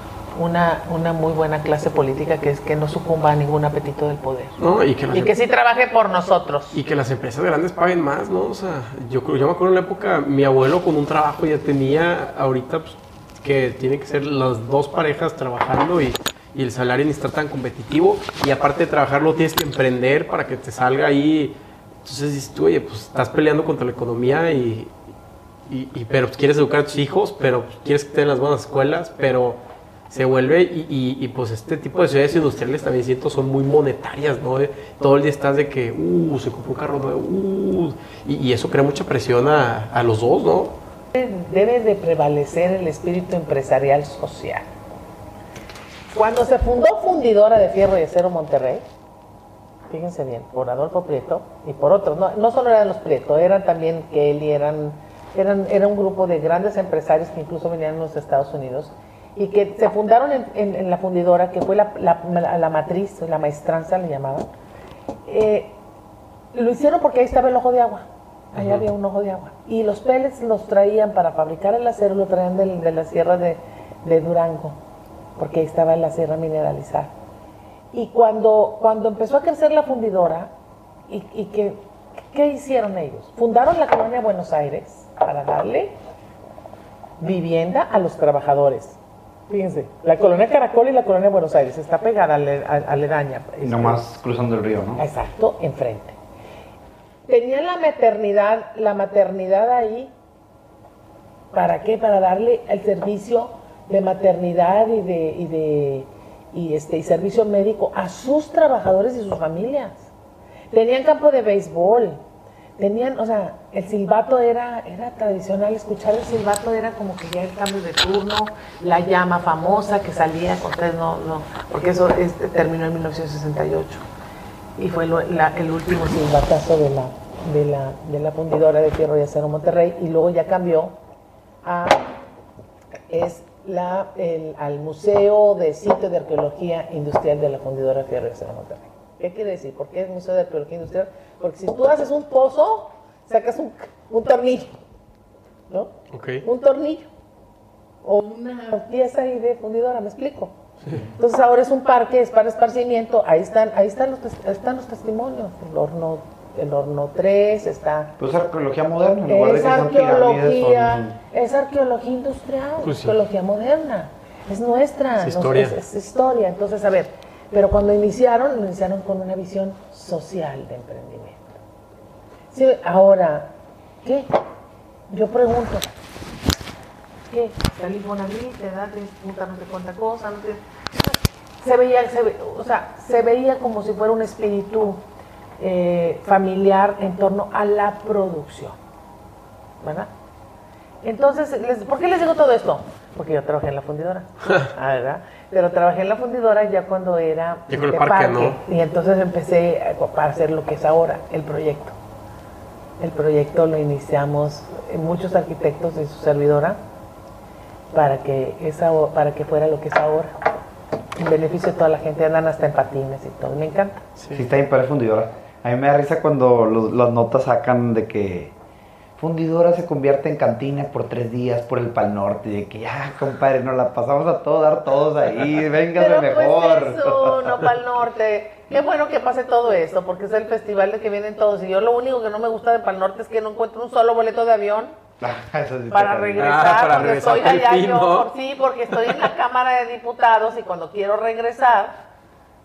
una, una muy buena clase política que es que no sucumba a ningún apetito del poder. No, y que, Y que sí trabaje por nosotros. Y que las empresas grandes paguen más, ¿no? O sea, yo, creo- yo me acuerdo en la época, mi abuelo con un trabajo ya tenía, ahorita pues, que tiene que ser las dos parejas trabajando y, y el salario ni está tan competitivo. Y aparte de trabajar, lo tienes que emprender para que te salga ahí. Entonces dices tú, oye, pues estás peleando contra la economía y, y- y- pero pues, quieres educar a tus hijos, pero pues, quieres que estén las buenas escuelas, pero se vuelve y, y- y, pues este tipo de ciudades industriales también siento son muy monetarias, ¿no? Todo el día estás de que, uh, se compró un carro nuevo, uh, y, y eso crea mucha presión a, a los dos, ¿no? Debe de prevalecer el espíritu empresarial social. Cuando se fundó Fundidora de Fierro y Acero Monterrey, fíjense bien, por Adolfo Prieto y por otros, no, no solo eran los Prieto, eran también Kelly, eran, eran, era un grupo de grandes empresarios que incluso venían de los Estados Unidos y que se fundaron en, en- en la fundidora, que fue la, la- la- la matriz, la maestranza le llamaban. Eh, lo hicieron porque ahí estaba el ojo de agua. Ahí había un ojo de agua. Y los pellets los traían para fabricar el acero, lo traían de, la sierra de, de Durango, porque ahí estaba la sierra mineralizada. Y cuando, cuando empezó a crecer la fundidora, y, y que, ¿qué hicieron ellos? Fundaron la colonia Buenos Aires para darle vivienda a los trabajadores. Fíjense, la colonia Caracol y la colonia Buenos Aires está pegada ale- a- aledaña. Y nomás cruzando el río, ¿no? Exacto, enfrente. Tenían la maternidad, la maternidad ahí, ¿para qué? Para darle el servicio de maternidad y de, y de y este y servicio médico a sus trabajadores y sus familias. Tenían campo de béisbol, tenían, o sea, el silbato era, era tradicional, escuchar el silbato era como que ya el cambio de turno, la llama famosa que salía, ustedes no, no, porque eso terminó en 1968 y fue el último silbatazo de la, de, la, de la fundidora de Fierro y Acero Monterrey y luego ya cambió a es la, el- al Museo de Sitio de Arqueología Industrial de la Fundidora de Fierro y Acero Monterrey. ¿Qué quiere decir? ¿Por qué es Museo de Arqueología Industrial? Porque si tú haces un pozo, sacas un, un tornillo, ¿no? Ok. Un tornillo o una pieza ahí de fundidora, ¿me explico? Entonces ahora es un parque, es para esparcimiento, ahí están, ahí están los, están los testimonios, el horno, el horno 3, está Pues arqueología moderna, en lugar de es que arqueología, son- es arqueología industrial, Pues sí. arqueología moderna, es nuestra, Es historia. es, es historia. Entonces, a ver, pero cuando iniciaron, iniciaron con una visión social de emprendimiento. Sí, ahora, ¿qué? Yo pregunto, ¿qué? Te da, te disputa no sé cuánta cosa, no sé. Se veía, se ve- o sea, se veía como si fuera un espíritu eh, familiar en torno a la producción, ¿verdad? Entonces, les- ¿por qué les digo todo esto? Porque yo trabajé en la fundidora, <laughs> ah, ¿verdad? Pero trabajé en la fundidora ya cuando era el parque, ¿no? Y entonces empecé a a hacer lo que es ahora, el proyecto. El proyecto lo iniciamos eh, muchos arquitectos de su servidora para que, esa, para que fuera lo que es ahora. En beneficio de toda la gente, andan hasta en patines y todo, me encanta. Sí, está bien para fundidora. A mí me da risa cuando los- las notas sacan de que fundidora se convierte en cantina por tres días por el Pal Norte. Y de que ya, compadre, nos la pasamos a todo dar todos ahí, <laughs> véngase Pero mejor. pues eso, no para el norte. Qué bueno que pase todo esto, porque es el festival de que vienen todos. Y yo lo único que no me gusta de Pal Norte es que no encuentro un solo boleto de avión <laughs> Ah, sí para regresar, Ah, para porque regresar estoy al allá yo. sí, porque estoy en la Cámara de Diputados y cuando quiero regresar,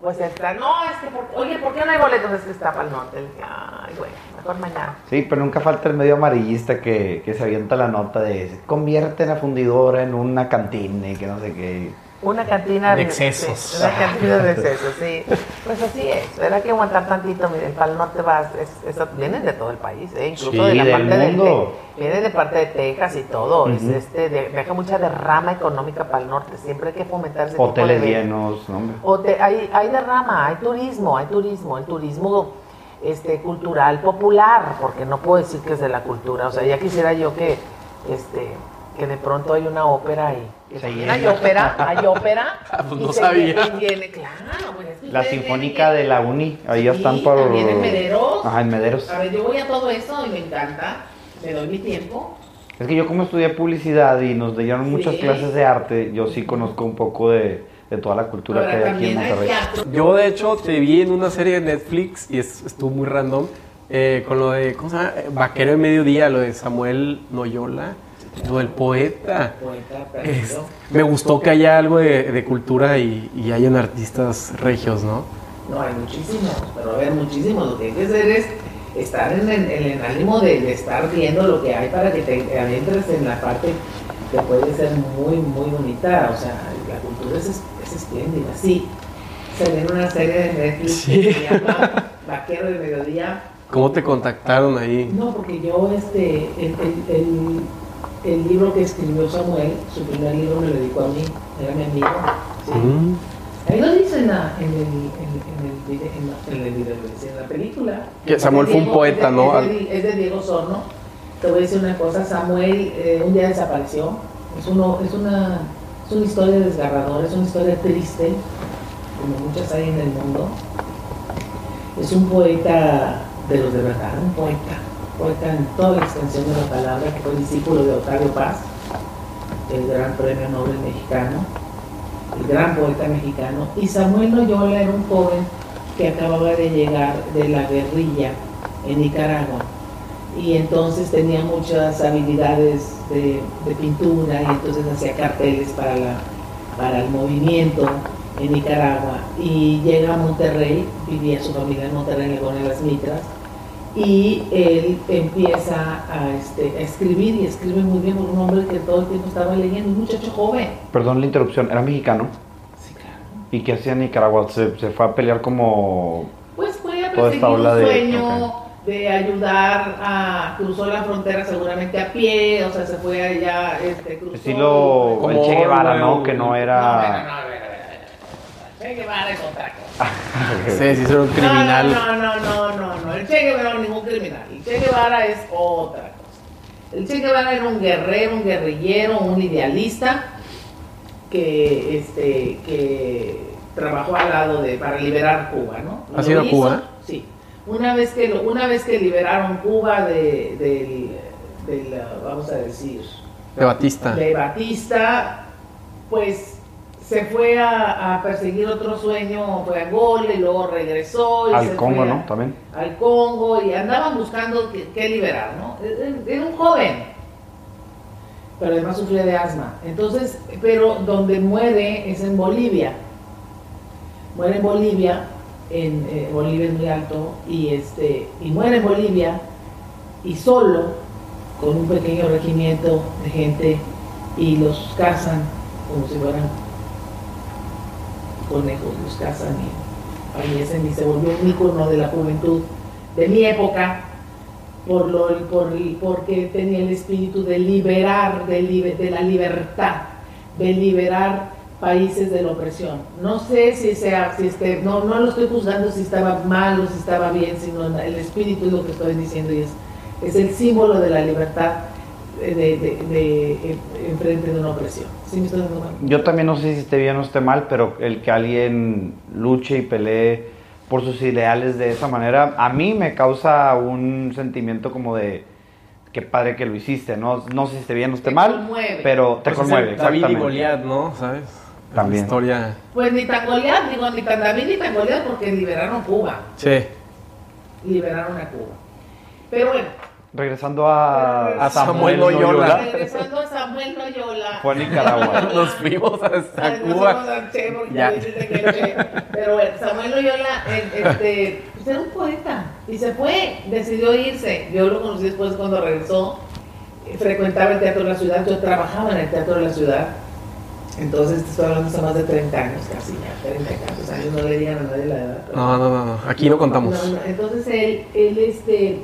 pues está, no, es que, por- oye, ¿por qué no hay boletos? Es que está Pal Norte. Le dije, Ay, bueno, mejor mañana. Sí, pero nunca falta el medio amarillista que, que se avienta la nota de convierte la fundidora en una cantina y que no sé qué. Una cantina de excesos. Sí, una cantina de excesos, sí. <laughs> Pues así es, ¿verdad? que aguantar tantito. Miren, para el norte vas, es, vienen de todo el país, ¿eh? incluso Sí, de la del parte mundo. de, vienen de parte de Texas y todo. es, Ujú. este, de- deja mucha derrama económica para el norte. Siempre hay que fomentar ese tipo Hoteles de llenos, ¿no? hombre. o te- hay, hay derrama, hay turismo, hay turismo, el turismo este, cultural popular, porque no puedo decir que es de la cultura, o sea, ya quisiera yo que, este, que de pronto hay una ópera llena. hay <laughs> ópera, hay ópera, Ah, pues y no se sabía. y llene, claro, pues La Sinfónica de la Uni, ahí ya Sí, están por... también en Mederos. Ajá, en Mederos. A ver, yo voy a todo eso y me encanta, me doy mi tiempo. Es que yo como estudié publicidad y nos dieron muchas Sí. clases de arte, yo sí conozco un poco de, de toda la cultura Ahora que hay aquí en Monterrey. Yo, de hecho, te vi en una serie de Netflix y es- estuvo muy random. eh, con lo de, ¿cómo se llama? Vaquero de Mediodía, lo de Samuel Noyola, lo del poeta. Poeta Es- me gustó que haya algo de, de cultura y, y hayan artistas regios, ¿no? No, hay muchísimos, pero a ver, muchísimos. Lo que hay que hacer es estar en el, en el ánimo de, de estar viendo lo que hay para que te adentres en la parte que puede ser muy, muy bonita. O sea, la cultura es, es- es espléndida. Sí, se ve en una serie de Netflix Sí. que se llama Vaquero de Mediodía. ¿Cómo te contactaron ahí? No, porque yo, este, el, el, el, libro que escribió Samuel, su primer libro me lo dedicó a mí, era mi amigo. sí. Mm. Ahí lo dice en, la, en, el, en, en el video, en, la, en el dice, en la película. Que Samuel fue un Diego- poeta, es de- ¿no? Es de, es de Diego Sorno. Te voy a decir una cosa, Samuel eh, un día desapareció. Es, uno, es, una, es una historia desgarradora, es una historia triste, como muchas hay en el mundo. Es un poeta de los de verdad, un poeta, en toda la extensión de la palabra, que fue discípulo de Octavio Paz, el gran premio Nobel mexicano el gran poeta mexicano, y Samuel Loyola era un joven que acababa de llegar de la guerrilla en Nicaragua. Y entonces tenía muchas habilidades de, de pintura y entonces hacía carteles para, la, para el movimiento en Nicaragua. Y llega a Monterrey, vivía su familia en Monterrey, en de las Mitras, y él empieza a, este, a escribir y escribe muy bien por un hombre que todo el tiempo estaba leyendo, un muchacho joven. Perdón la interrupción, era mexicano. Sí, claro. ¿Y qué hacía en Nicaragua? Se, se fue a pelear como... Pues fue a perseguir un de- sueño de ayudar a... Cruzó la frontera seguramente a pie, o sea, se fue allá, este, cruzó... Estilo Como el Che Guevara. ¿no? Que no No, era... no, a ver, a ver, a ver, a ver. Che Guevara es otra cosa. <laughs> Sí, sí, era un criminal. No, no, no, no, no, no. El Che Guevara no es ningún criminal. El Che Guevara es otra cosa. El Che Guevara era un guerrero, un guerrillero, un idealista que, este, que trabajó al lado de para liberar Cuba, ¿no? ¿Has Lo ido a hizo, Cuba? Sí. Una vez que una vez que liberaron Cuba de, del, del, vamos a decir, De Batista. de Batista, pues se fue a, a perseguir otro sueño, fue a Angola y luego regresó. Y Al se Congo, fue a- ¿no? También. Al Congo y andaban buscando qué, qué liberar, ¿no? Era un joven, pero además sufría de asma. Entonces, pero donde muere es en Bolivia. Muere en Bolivia, en eh, Bolivia es muy alto, y, este, y muere en Bolivia y solo con un pequeño regimiento de gente y los cazan como si fueran cazan y fallecen y se volvió un ícono de la juventud de mi época por lo, por, porque tenía el espíritu de liberar, de, libe- de la libertad, de liberar países de la opresión. No sé si sea, si este, no, no lo estoy juzgando si estaba mal o si estaba bien, sino el espíritu es lo que estoy diciendo y es, es el símbolo de la libertad de, de, de- de- enfrente de una opresión. ¿Sí me cuenta? Yo también no sé si esté bien o esté mal, pero el que alguien luche y pelee por sus ideales de esa manera, a mí me causa un sentimiento como de qué padre que lo hiciste, no, no sé si esté bien o esté Te mal, conmueve. pero te Pues es conmueve, el David y exactamente. Goliat, ¿no? ¿Sabes? También. La historia. Pues ni tan Goliat, digo, ni tan David ni tan Goliat porque liberaron Cuba. Sí. liberaron a Cuba. Pero bueno, Regresando a, A Samuel Loyola. regresando a Samuel Loyola. Fue a Nicaragua. <laughs> Nos fuimos hasta Ay, nos Cuba. fuimos al Che, porque Ya. que. Pero bueno, Samuel Loyola este, pues era un poeta y se fue, decidió irse. Yo lo conocí después cuando regresó, frecuentaba el Teatro de la Ciudad, yo trabajaba en el Teatro de la Ciudad Entonces, te estoy hablando hace más de 30 años, casi ya, 30 y tantos años, no le digan a nadie la edad. No, no, no, no, aquí no contamos. No, no, Entonces, él, él este,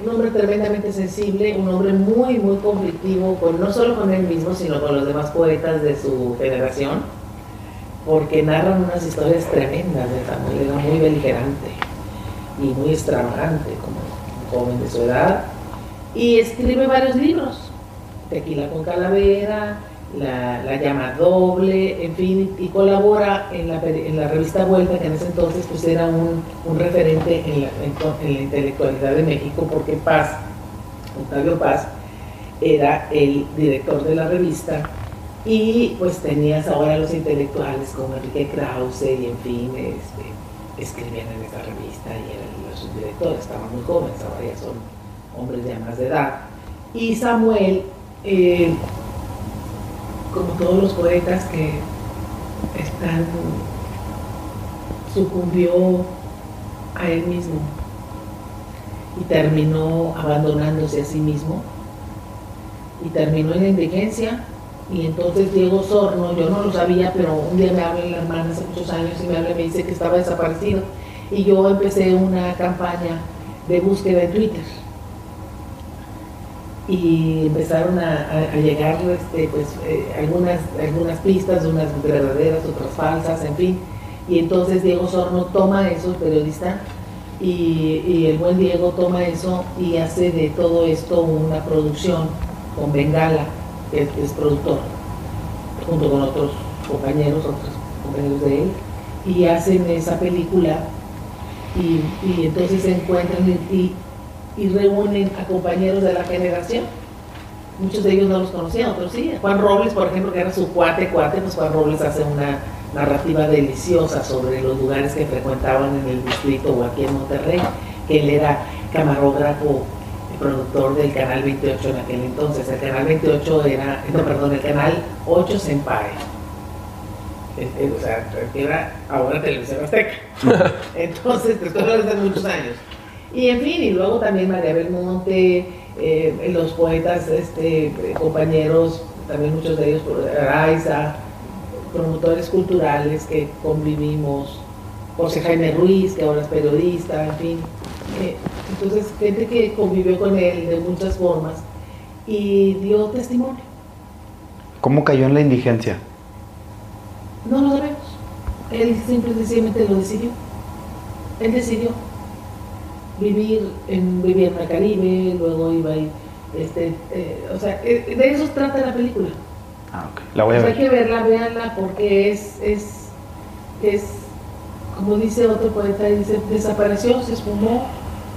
un hombre tremendamente sensible, un hombre muy, muy conflictivo, con, no solo con él mismo, sino con los demás poetas de su generación, porque narran unas historias tremendas de Samuel, era muy beligerante y muy extravagante como joven de su edad, y escribe varios libros, Tequila con Calavera, la, la llama doble, en fin, y colabora en la, en la revista Vuelta, que en ese entonces pues era un, un referente en la, en la intelectualidad de México, porque Paz, Octavio Paz, era el director de la revista, y pues tenías ahora los intelectuales como Enrique Krause, y en fin, este, escribían en esta revista, y eran los subdirectores, estaban muy jóvenes, ahora ya son hombres ya más edad. Y Samuel, eh, como todos los poetas que están, sucumbió a él mismo y terminó abandonándose a sí mismo y terminó en indigencia. Y entonces Diego Sorno, yo no lo sabía, pero un día me habla la hermana hace muchos años y me habla y me dice que estaba desaparecido. Y yo empecé una campaña de búsqueda en Twitter y empezaron a, llegar este, pues, eh, algunas, algunas pistas, unas verdaderas, otras falsas, en fin. Y entonces Diego Sorno toma eso, el periodista, y, el buen Diego toma eso y hace de todo esto una producción con Bengala, que es, productor, junto con otros compañeros, otros compañeros de él, y hacen esa película y, y entonces se encuentran y, y- y reúnen a compañeros de la generación. Muchos de ellos no los conocían, otros sí. Juan Robles, por ejemplo, que era su cuate, cuate, pues Juan Robles hace una narrativa deliciosa sobre los lugares que frecuentaban en el distrito o aquí en Monterrey, que él era camarógrafo productor del Canal 28 en aquel entonces. El Canal 28 era, no, perdón, el Canal 8 Senpai. O sea, que era ahora Televisión Azteca. <laughs> Entonces, te estoy hablando de hace muchos años. Y en fin, y luego también María Belmonte, eh, los poetas, este, compañeros, también muchos de ellos, Araiza, promotores culturales que convivimos, José Jaime Ruiz, que ahora es periodista, en fin. Eh, entonces, gente que convivió con él de muchas formas y dio testimonio. ¿Cómo cayó en la indigencia? No lo sabemos. Él simple y sencillamente lo decidió. Él decidió vivir en, vivir en el Caribe, luego iba a ir, este, eh, o sea, eh, de eso trata la película. Ah, ok. La voy a Pues hay ver. que verla, véanla, porque es, es, es, como dice otro poeta, dice, desapareció, se esfumó,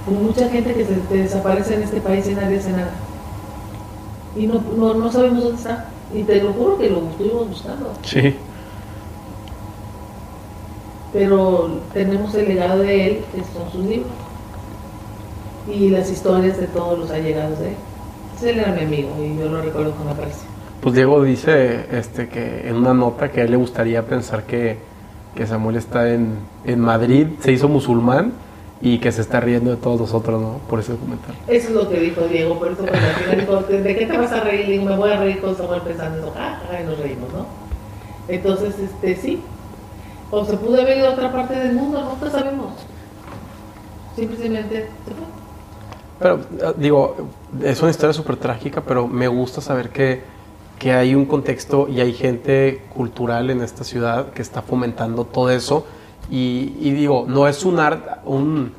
como mucha gente que se desaparece en este país y nadie hace nada. Y no, no, no sabemos dónde está. Y te lo juro que lo estuvimos buscando. Sí. pero tenemos el legado de él, que son sus libros, y las historias de todos los allegados de él. Él era mi amigo y yo lo recuerdo con aprecio. Pues Diego dice este, que en una nota que a él le gustaría pensar que, que Samuel está en, en Madrid, se hizo musulmán y que se está riendo de todos nosotros, ¿no? Por ese comentario. Eso es lo que dijo Diego, por eso cuando dijo, <laughs> ¿de qué te vas a reír? Digo, me voy a reír con Samuel pensando eso, ah, y nos reímos, ¿no? Entonces, este, sí. O se pudo haber ido a otra parte del mundo, lo sabemos. Simplemente se fue. Pero, eh, digo, es una historia súper trágica, pero me gusta saber que, que hay un contexto y hay gente cultural en esta ciudad que está fomentando todo eso. Y, y digo, no es un, art, un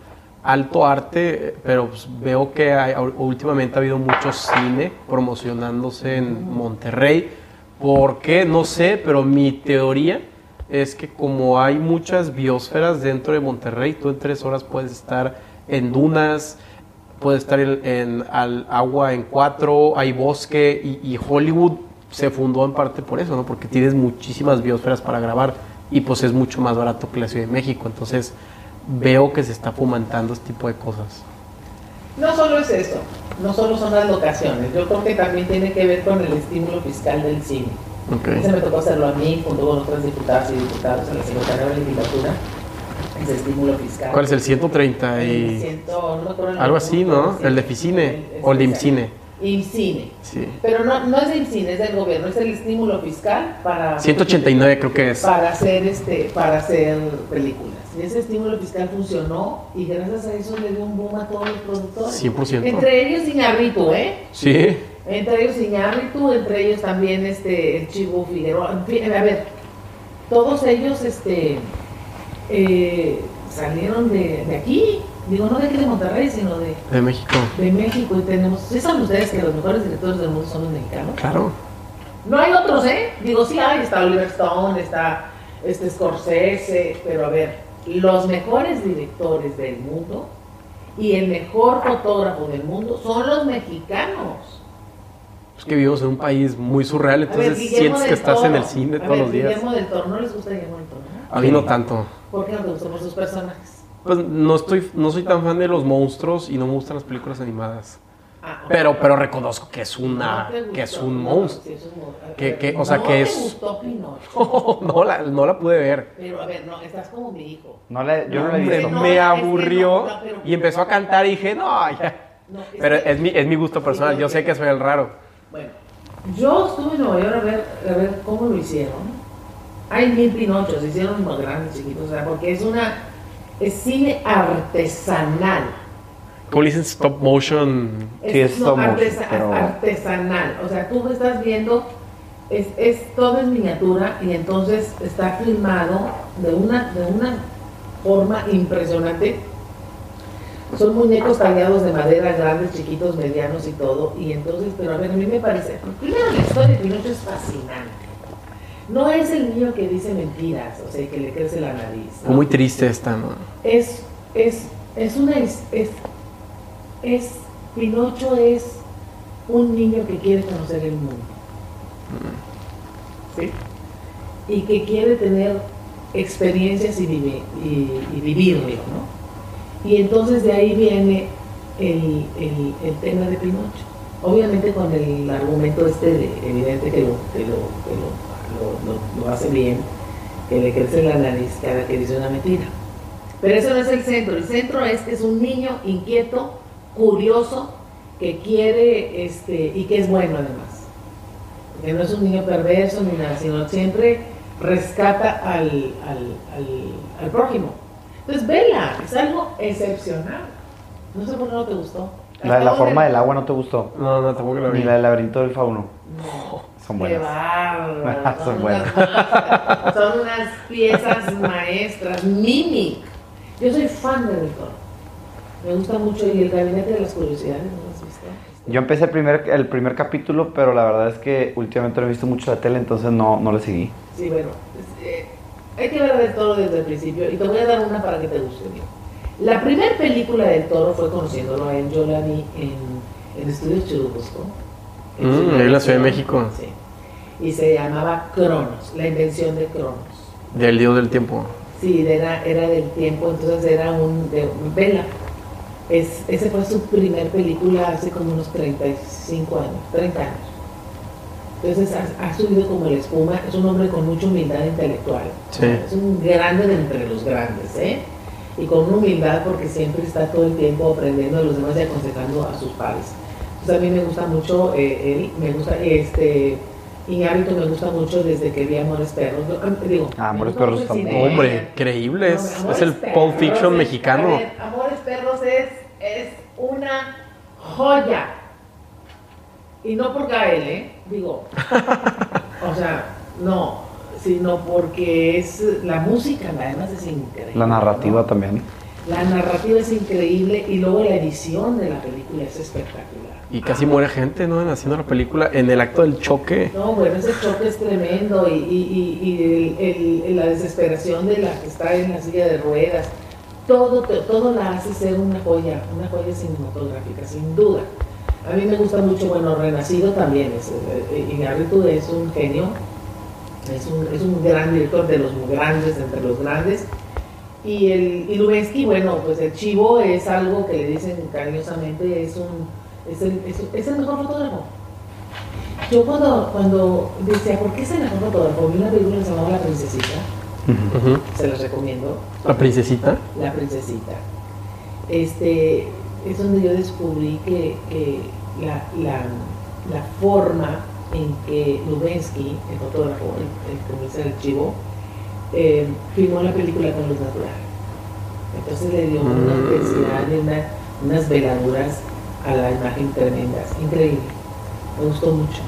alto arte, pero pues veo que hay- últimamente ha habido mucho cine promocionándose en Monterrey. ¿Por qué? No sé, pero mi teoría es que como hay muchas biosferas dentro de Monterrey, tú en tres horas puedes estar en dunas, puedes estar en, en al agua en cuatro, hay bosque y, y Hollywood se fundó en parte por eso, ¿no? Porque tienes muchísimas biosferas para grabar y pues es mucho más barato que la Ciudad de México. Entonces veo que se está fomentando este tipo de cosas. No solo es eso, no solo son las locaciones, yo creo que también tiene que ver con el estímulo fiscal del cine. Ese Ok. me tocó hacerlo a mí, junto con otras diputadas y diputados en la Secretaría de la Legislatura, ese estímulo fiscal. ¿Cuál es el 130 El y no algo así, no? El de Ficine o el de IMCINE. IMCINE. Sí. Pero no, no es del IMCINE, es del gobierno, es el estímulo fiscal para, 189 creo que es. para hacer este, para hacer películas. Y ese estímulo fiscal funcionó y gracias a eso le dio un boom a todos los productores. 100%. Entre ellos Iñárritu, ¿eh? Sí. Entre ellos Iñárritu, entre ellos también este el Chivo Figueroa. En fin, a ver, todos ellos este eh, salieron de, de aquí. Digo, no de aquí de Monterrey, sino de, De México. de México. Y tenemos, ¿sí saben ustedes que los mejores directores del mundo son los mexicanos? Claro. No hay otros, ¿eh? Digo, sí hay, está Oliver Stone, está este Scorsese, pero a ver, los mejores directores del mundo y el mejor fotógrafo del mundo son los mexicanos. Es que vivimos en un país muy surreal, ver, entonces sientes que estás en el cine A todos ver, los días. Guillermo del Toro, ¿no les gusta Guillermo del Toro? A mí no tanto. ¿Por qué no te gustó por sus personajes? Pues no estoy, no soy tan fan de los monstruos y no me gustan las películas animadas. Ah, ok. Pero, pero reconozco que es una, No que es un no, monstruo. sí, es un. Que- que- o sea, no que te es- gustó Pinocho. <laughs> no, la, no la pude ver. Pero a ver, no, estás como mi hijo. No yo la he Hombre, visto. no, me es que aburrió pero- y empezó a cantar y dije, no, ya. No, es <laughs> Pero que- es mi, es mi gusto personal, yo sé que soy el raro. Bueno, yo estuve en Nueva York a ver, a ver cómo lo hicieron. Hay mil pinochos, hicieron más grandes, chiquitos, o sea, porque es una, es cine artesanal. ¿Cómo le dicen stop motion? Sí, es stop motion, pero- artesanal. O sea, tú estás viendo, es, es todo en miniatura y entonces está filmado de una, de una forma impresionante. Son muñecos tallados de madera, grandes, chiquitos, medianos y todo. Y entonces, pero a ver, a mí me parece, primero la historia de Pinocho es fascinante. No es el niño que dice mentiras, o sea, que le crece la nariz. Muy triste esta, ¿no? es, es, es una es, es, es- Pinocho es un niño que quiere conocer el mundo. ¿Sí? Y que quiere tener experiencias y, vive- y, y vivirlo, ¿no? Y entonces de ahí viene el, el- el tema de Pinocho. Obviamente con el argumento este de, evidente que lo, que lo, que lo, lo- lo- lo hace bien, que le crece la nariz cada que dice una mentira. Pero eso no es el centro. El centro es que es un niño inquieto, curioso, que quiere este, y que es bueno además. Que no es un niño perverso ni nada, sino siempre rescata al, al, al, al prójimo. Entonces, vela, es algo excepcional. No sé por qué no te gustó. La de la forma de- del agua no te gustó. No, no, tampoco la vi. Ni la del laberinto del fauno. No. Son Qué buenas. <laughs> bárbaro. Son unas- son unas piezas maestras. Mimic. Yo soy fan de Toro. Me gusta mucho. Y el gabinete de las curiosidades, ¿no has visto? Yo empecé el primer, el primer capítulo, pero la verdad es que últimamente no he visto mucho la tele, entonces no, no le seguí. Sí, bueno. eh, hay que ver Del Toro desde el principio. Y te voy a dar una para que te guste. mira. La primera película del Toro fue conociéndolo a él. Yo la vi en, en Estudios Churubusco. Mm, en la Ciudad de México. Sí. Y se llamaba Cronos, la invención de Cronos. Del dios del tiempo. Sí, era, era del tiempo, entonces era un, de, vela. Es, esa fue su primer película hace como unos 35 años, 30 años. Entonces ha, ha subido como la espuma, es un hombre con mucha humildad intelectual. Sí. Es un grande de entre los grandes, ¿eh? Y con una humildad porque siempre está todo el tiempo aprendiendo de los demás y aconsejando a sus pares. Entonces a mí me gusta mucho eh, él, me gusta este... Iñárritu me gusta mucho desde que vi Amores Perros. Yo, digo, Ah, Amores Perros está muy- Hombre, increíble. No, Es, el Pulp Fiction es- mexicano. ver, Amores Perros es, es una joya. Y no por Gael, ¿eh? Digo. o sea, no, sino porque es la música, además es increíble. La narrativa ¿no? también. La narrativa es increíble y luego la edición de la película es espectacular. Y casi muere gente, ¿no? Haciendo la película. En el acto del choque. No, bueno, ese choque es tremendo y, y- y- el- el- la desesperación de la que está en la silla de ruedas, todo, todo la hace ser una joya, una joya cinematográfica, sin duda. A mí me gusta mucho, bueno, Renacido también, es, eh, Iñárritu es un genio, es un, es un gran director de los grandes, entre los grandes. Y, el, y bueno, pues el chivo es algo que le dicen cariñosamente, es, un, es, el, es, es el mejor fotógrafo. Yo cuando, cuando decía, ¿por qué es el mejor fotógrafo? Vi una película que se llamaba La Princesita, se las recomiendo, La princesita. La Princesita. Este, es donde yo descubrí que, que, la, la, la forma en que Lubensky, el fotógrafo, el, el que me hizo el archivo, eh, filmó la película con luz natural. Entonces le dio una Mm. intensidad y una- unas veladuras a la imagen tremendas, increíble. Me gustó mucho.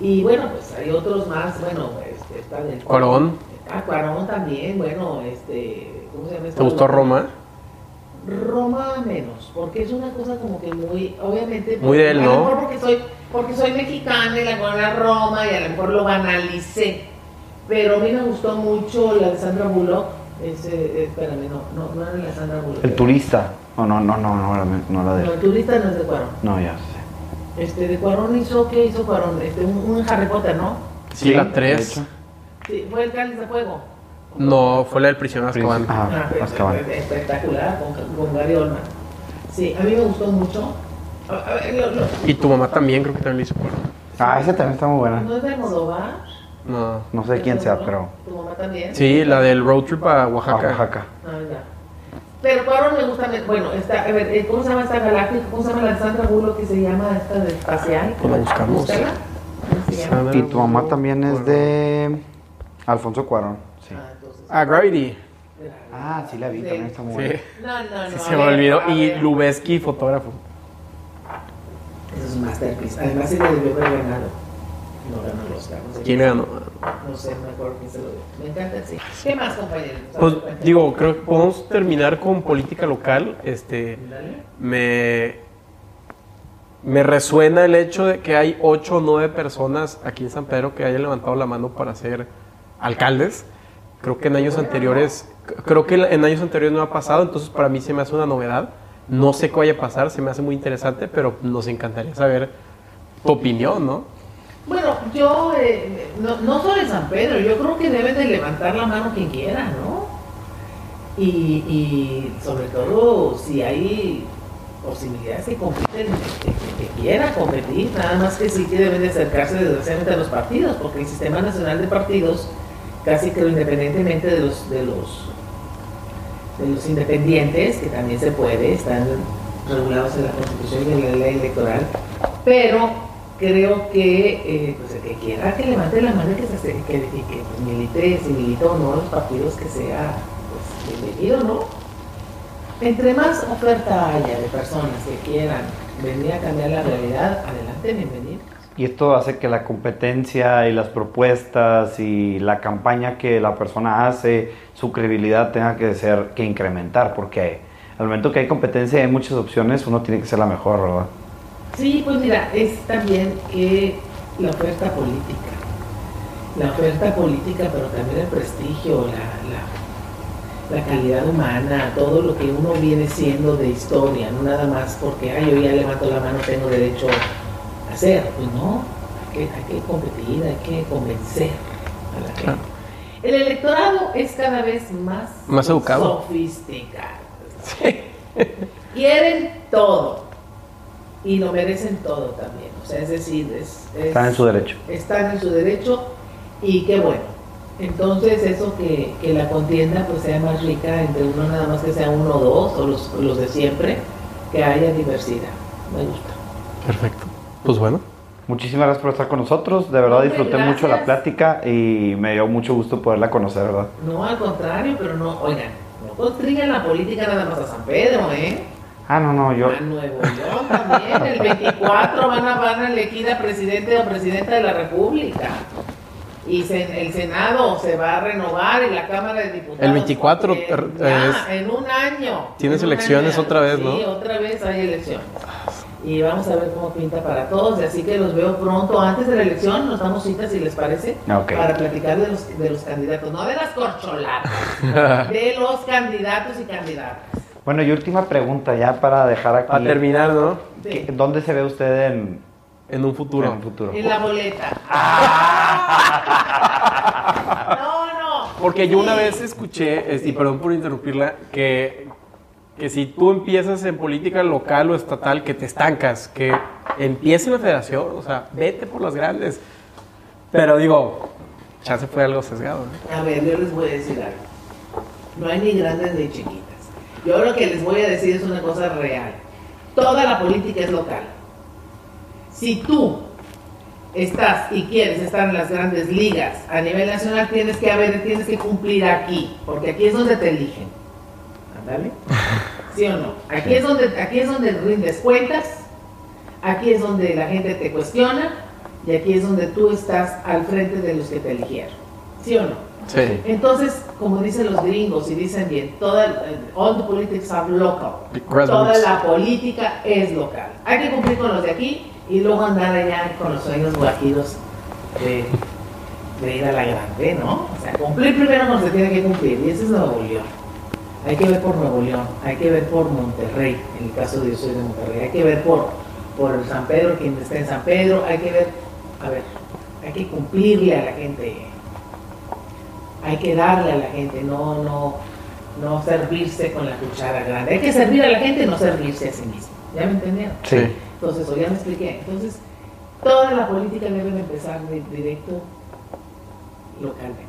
Y bueno, pues hay otros más, bueno, este, está del Cuarón. Ah, Cuarón también, bueno, este, ¿cómo se llama? ¿Te gustó? Roma? Roma menos, porque es una cosa como que muy, obviamente, Muy de él, a lo ¿no? mejor porque soy, porque soy mexicana y la colonia Roma y a lo mejor lo banalicé, pero a mí me gustó mucho la de Sandra Bullock, ese, eh, espérame, no, no, no era la Sandra Bullock. El turista. No, no, no, no, no, no, no la No, de el él. turista no es de Cuarón. No, ya sé. Este, de Cuarón hizo, ¿qué hizo Cuarón? Este, un, un Harry Potter, ¿no? Sí, la de 3. hecho. Sí, fue el Cáliz de Fuego. No, fue la del prisionero de Azkaban. Ajá, Ah, pero Azkaban. es- es espectacular con, con Gary Oldman. Sí, a mí me gustó mucho. A- a ver, lo- lo- Y tu mamá también creo que también le hizo Cuarón. Ah, esa también está muy buena. ¿No es de Almodóvar? No. No sé quién sea, pero. ¿Tu mamá también? Sí, la del road trip a a Oaxaca. Oaxaca. Ah, ya. Pero Cuarón me gusta, bueno, está, a ver, eh, ¿cómo se llama esta galáctica? ¿Cómo se llama la Sandra Bullock que se llama esta de espacial? Pues la buscamos. Búscala. ¿Cómo se Y tu mamá también es de. Alfonso Cuarón. Sí. Ah, entonces, Ah, Gravity. Ah, sí la vi, Sí. también está muy Sí. buena. No, no, no. Sí, se me olvidó. Y. Lubeski, fotógrafo. Eso es un masterpiece. Además, sí le debió haber ganado. No ganó ¿Quién ganó? No sé, no me acuerdo quién se lo dio. Me encanta, sí. ¿Qué más, compañeros? Pues digo, creo que podemos terminar con política local. Este, me, me resuena el hecho de que hay ocho o nueve personas aquí en San Pedro que hayan levantado la mano para ser alcaldes. Creo que en años anteriores, creo que en años anteriores no ha pasado, entonces para mí se me hace una novedad. No sé qué vaya a pasar, se me hace muy interesante, pero nos encantaría saber tu opinión, ¿no? Bueno, yo eh, no, no soy de San Pedro, yo creo que deben de levantar la mano quien quiera, ¿no? Y, sobre todo si hay posibilidades que compiten, que, que- que quiera competir, nada más que sí que deben de acercarse desgraciadamente a los partidos, porque el sistema nacional de partidos, casi creo independientemente de los, de los de los independientes, que también se puede, están regulados en la Constitución y en la ley electoral, pero creo que eh, pues el que quiera que levante la mano y que, se, que, que, que, pues, milite, si milita o no los partidos, que sea pues, bienvenido, ¿no? Entre más oferta haya de personas que quieran venir a cambiar la realidad, adelante, bienvenido. Y esto hace que la competencia y las propuestas y la campaña que la persona hace, su credibilidad tenga que ser, que incrementar, porque al momento que hay competencia y hay muchas opciones, uno tiene que ser la mejor, ¿verdad? Sí, pues mira, es también que la oferta política, la oferta política, pero también el prestigio, la, la, la calidad humana, todo lo que uno viene siendo de historia, no nada más porque ay, yo ya levanto la mano, tengo derecho a hacer, pues no, hay que, hay que competir, hay que convencer a la gente. El electorado es cada vez más, Más educado. sofisticado. Quieren todo y lo merecen todo también. O sea, es decir, es, es- Están en su derecho. están en su derecho y qué bueno. Entonces eso que, que la contienda pues sea más rica entre uno nada más que sea uno o dos o los, los de siempre, que haya diversidad. Me gusta. Perfecto. Pues bueno. Muchísimas gracias por estar con nosotros, de verdad Hombre, disfruté mucho la plática y me dio mucho gusto poderla conocer, ¿verdad? No, al contrario, pero no, oigan, no constrigan la política nada más a San Pedro, ¿eh? Ah, no, no, yo... A Nuevo León también, el 24 van a, van a elegir a presidente o presidenta de la República. Y se- el Senado se va a renovar y la Cámara de Diputados. El 24, eh, er, ya, es- en un año. Tienes elecciones año. otra vez, Sí, ¿no? otra vez hay elecciones. Y vamos a ver cómo pinta para todos. Así que los veo pronto. Antes de la elección nos damos citas, si les parece, para platicar de los, de los candidatos. No de las corcholatas, <laughs> de los candidatos y candidatas. Bueno, y última pregunta ya para dejar aquí... A terminar, ¿no? Sí. ¿Qué- ¿Dónde se ve usted en, En un futuro. en el futuro? En la boleta. No, no. Porque yo una vez escuché, es- y perdón por interrumpirla, que, que si tú empiezas en política local o estatal, que te estancas, que empiece la federación, o sea, vete por las grandes. Pero digo, chance fue algo sesgado. ¿no? A ver, yo les voy a decir algo. No hay ni grandes ni chiquitas. Yo lo que les voy a decir es una cosa real. Toda la política es local. Si tú estás y quieres estar en las grandes ligas a nivel nacional, tienes que haber, tienes que cumplir aquí, porque aquí es donde te eligen. ¿Ándale? <laughs> ¿Sí o no? Aquí es donde, aquí es donde rindes cuentas, aquí es donde la gente te cuestiona y aquí es donde tú estás al frente de los que te eligieron. ¿Sí o no? Sí. Entonces, como dicen los gringos y dicen bien, toda, eh, all the politics are local. Toda la política es local. Hay que cumplir con los de aquí y luego andar allá con los sueños guajidos de, de ir a la grande, ¿no? O sea, cumplir primero con lo que tiene que cumplir y ese es Nuevo León. Hay que ver por Nuevo León, hay que ver por Monterrey, en el caso de yo soy de Monterrey, hay que ver por, por San Pedro, quien esté en San Pedro, hay que ver, a ver, hay que cumplirle a la gente hay que darle a la gente, no, no, no servirse con la cuchara grande. Hay que servir a la gente y no servirse a sí mismo. ¿Ya me entendieron? Sí. Entonces, o ya me expliqué. Entonces, toda la política debe de empezar de directo localmente.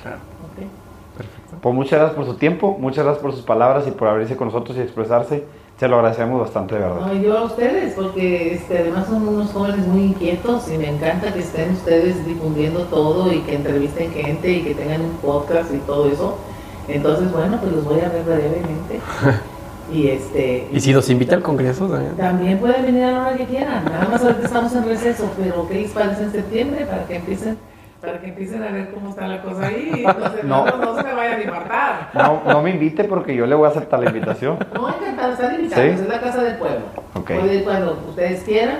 Claro. ¿ok? Pues muchas gracias por su tiempo, muchas gracias por sus palabras y por abrirse con nosotros y expresarse. Se lo agradecemos bastante, de verdad. No, y yo a ustedes, porque este, además son unos jóvenes muy inquietos y me encanta que estén ustedes difundiendo todo y que entrevisten gente y que tengan un podcast y todo eso. Entonces, bueno, pues los voy a ver brevemente. <laughs> Y este. Y si nos invita al Congreso también. También pueden venir a la hora que quieran. Nada más ahorita estamos en receso, pero ¿qué les parece en septiembre? Para que empiecen, para que empiecen a ver cómo está la cosa ahí. <laughs> Entonces no, No. no, se me vayan a infartar. No, no me invite porque yo le voy a aceptar la invitación. No, encantado, están invitados, ¿Sí? es la casa del pueblo. Ok. Pueden ir cuando ustedes quieran,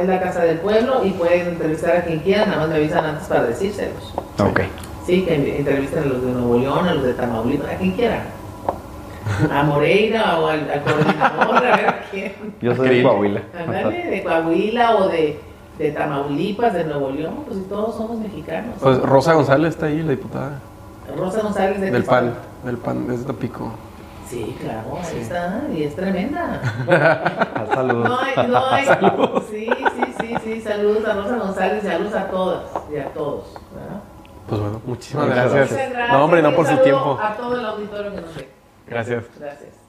es la casa del pueblo y pueden entrevistar a quien quieran, nada más me avisan antes para decírselos. Ok. Sí, que entrevisten a los de Nuevo León, a los de Tamaulipas, a quien quieran. A Moreira o al, al coordinador, a ver a quién. Yo soy de. Coahuila. Ándale, de Coahuila o de, de Tamaulipas, de Nuevo León, pues si todos somos mexicanos. Pues Rosa González está ahí, la diputada. Rosa González de Del PAN. Del PAN, es de Tapico. Sí, claro, ahí está, y es tremenda. <laughs> Saludos. No hay, no hay. Sí, sí, sí, sí, saludos a Rosa González, saludos a todas y a todos. ¿verdad? Pues bueno, muchísimas gracias. No, hombre, no por su tiempo. A todo el auditorio que nos ve. Gracias. Gracias.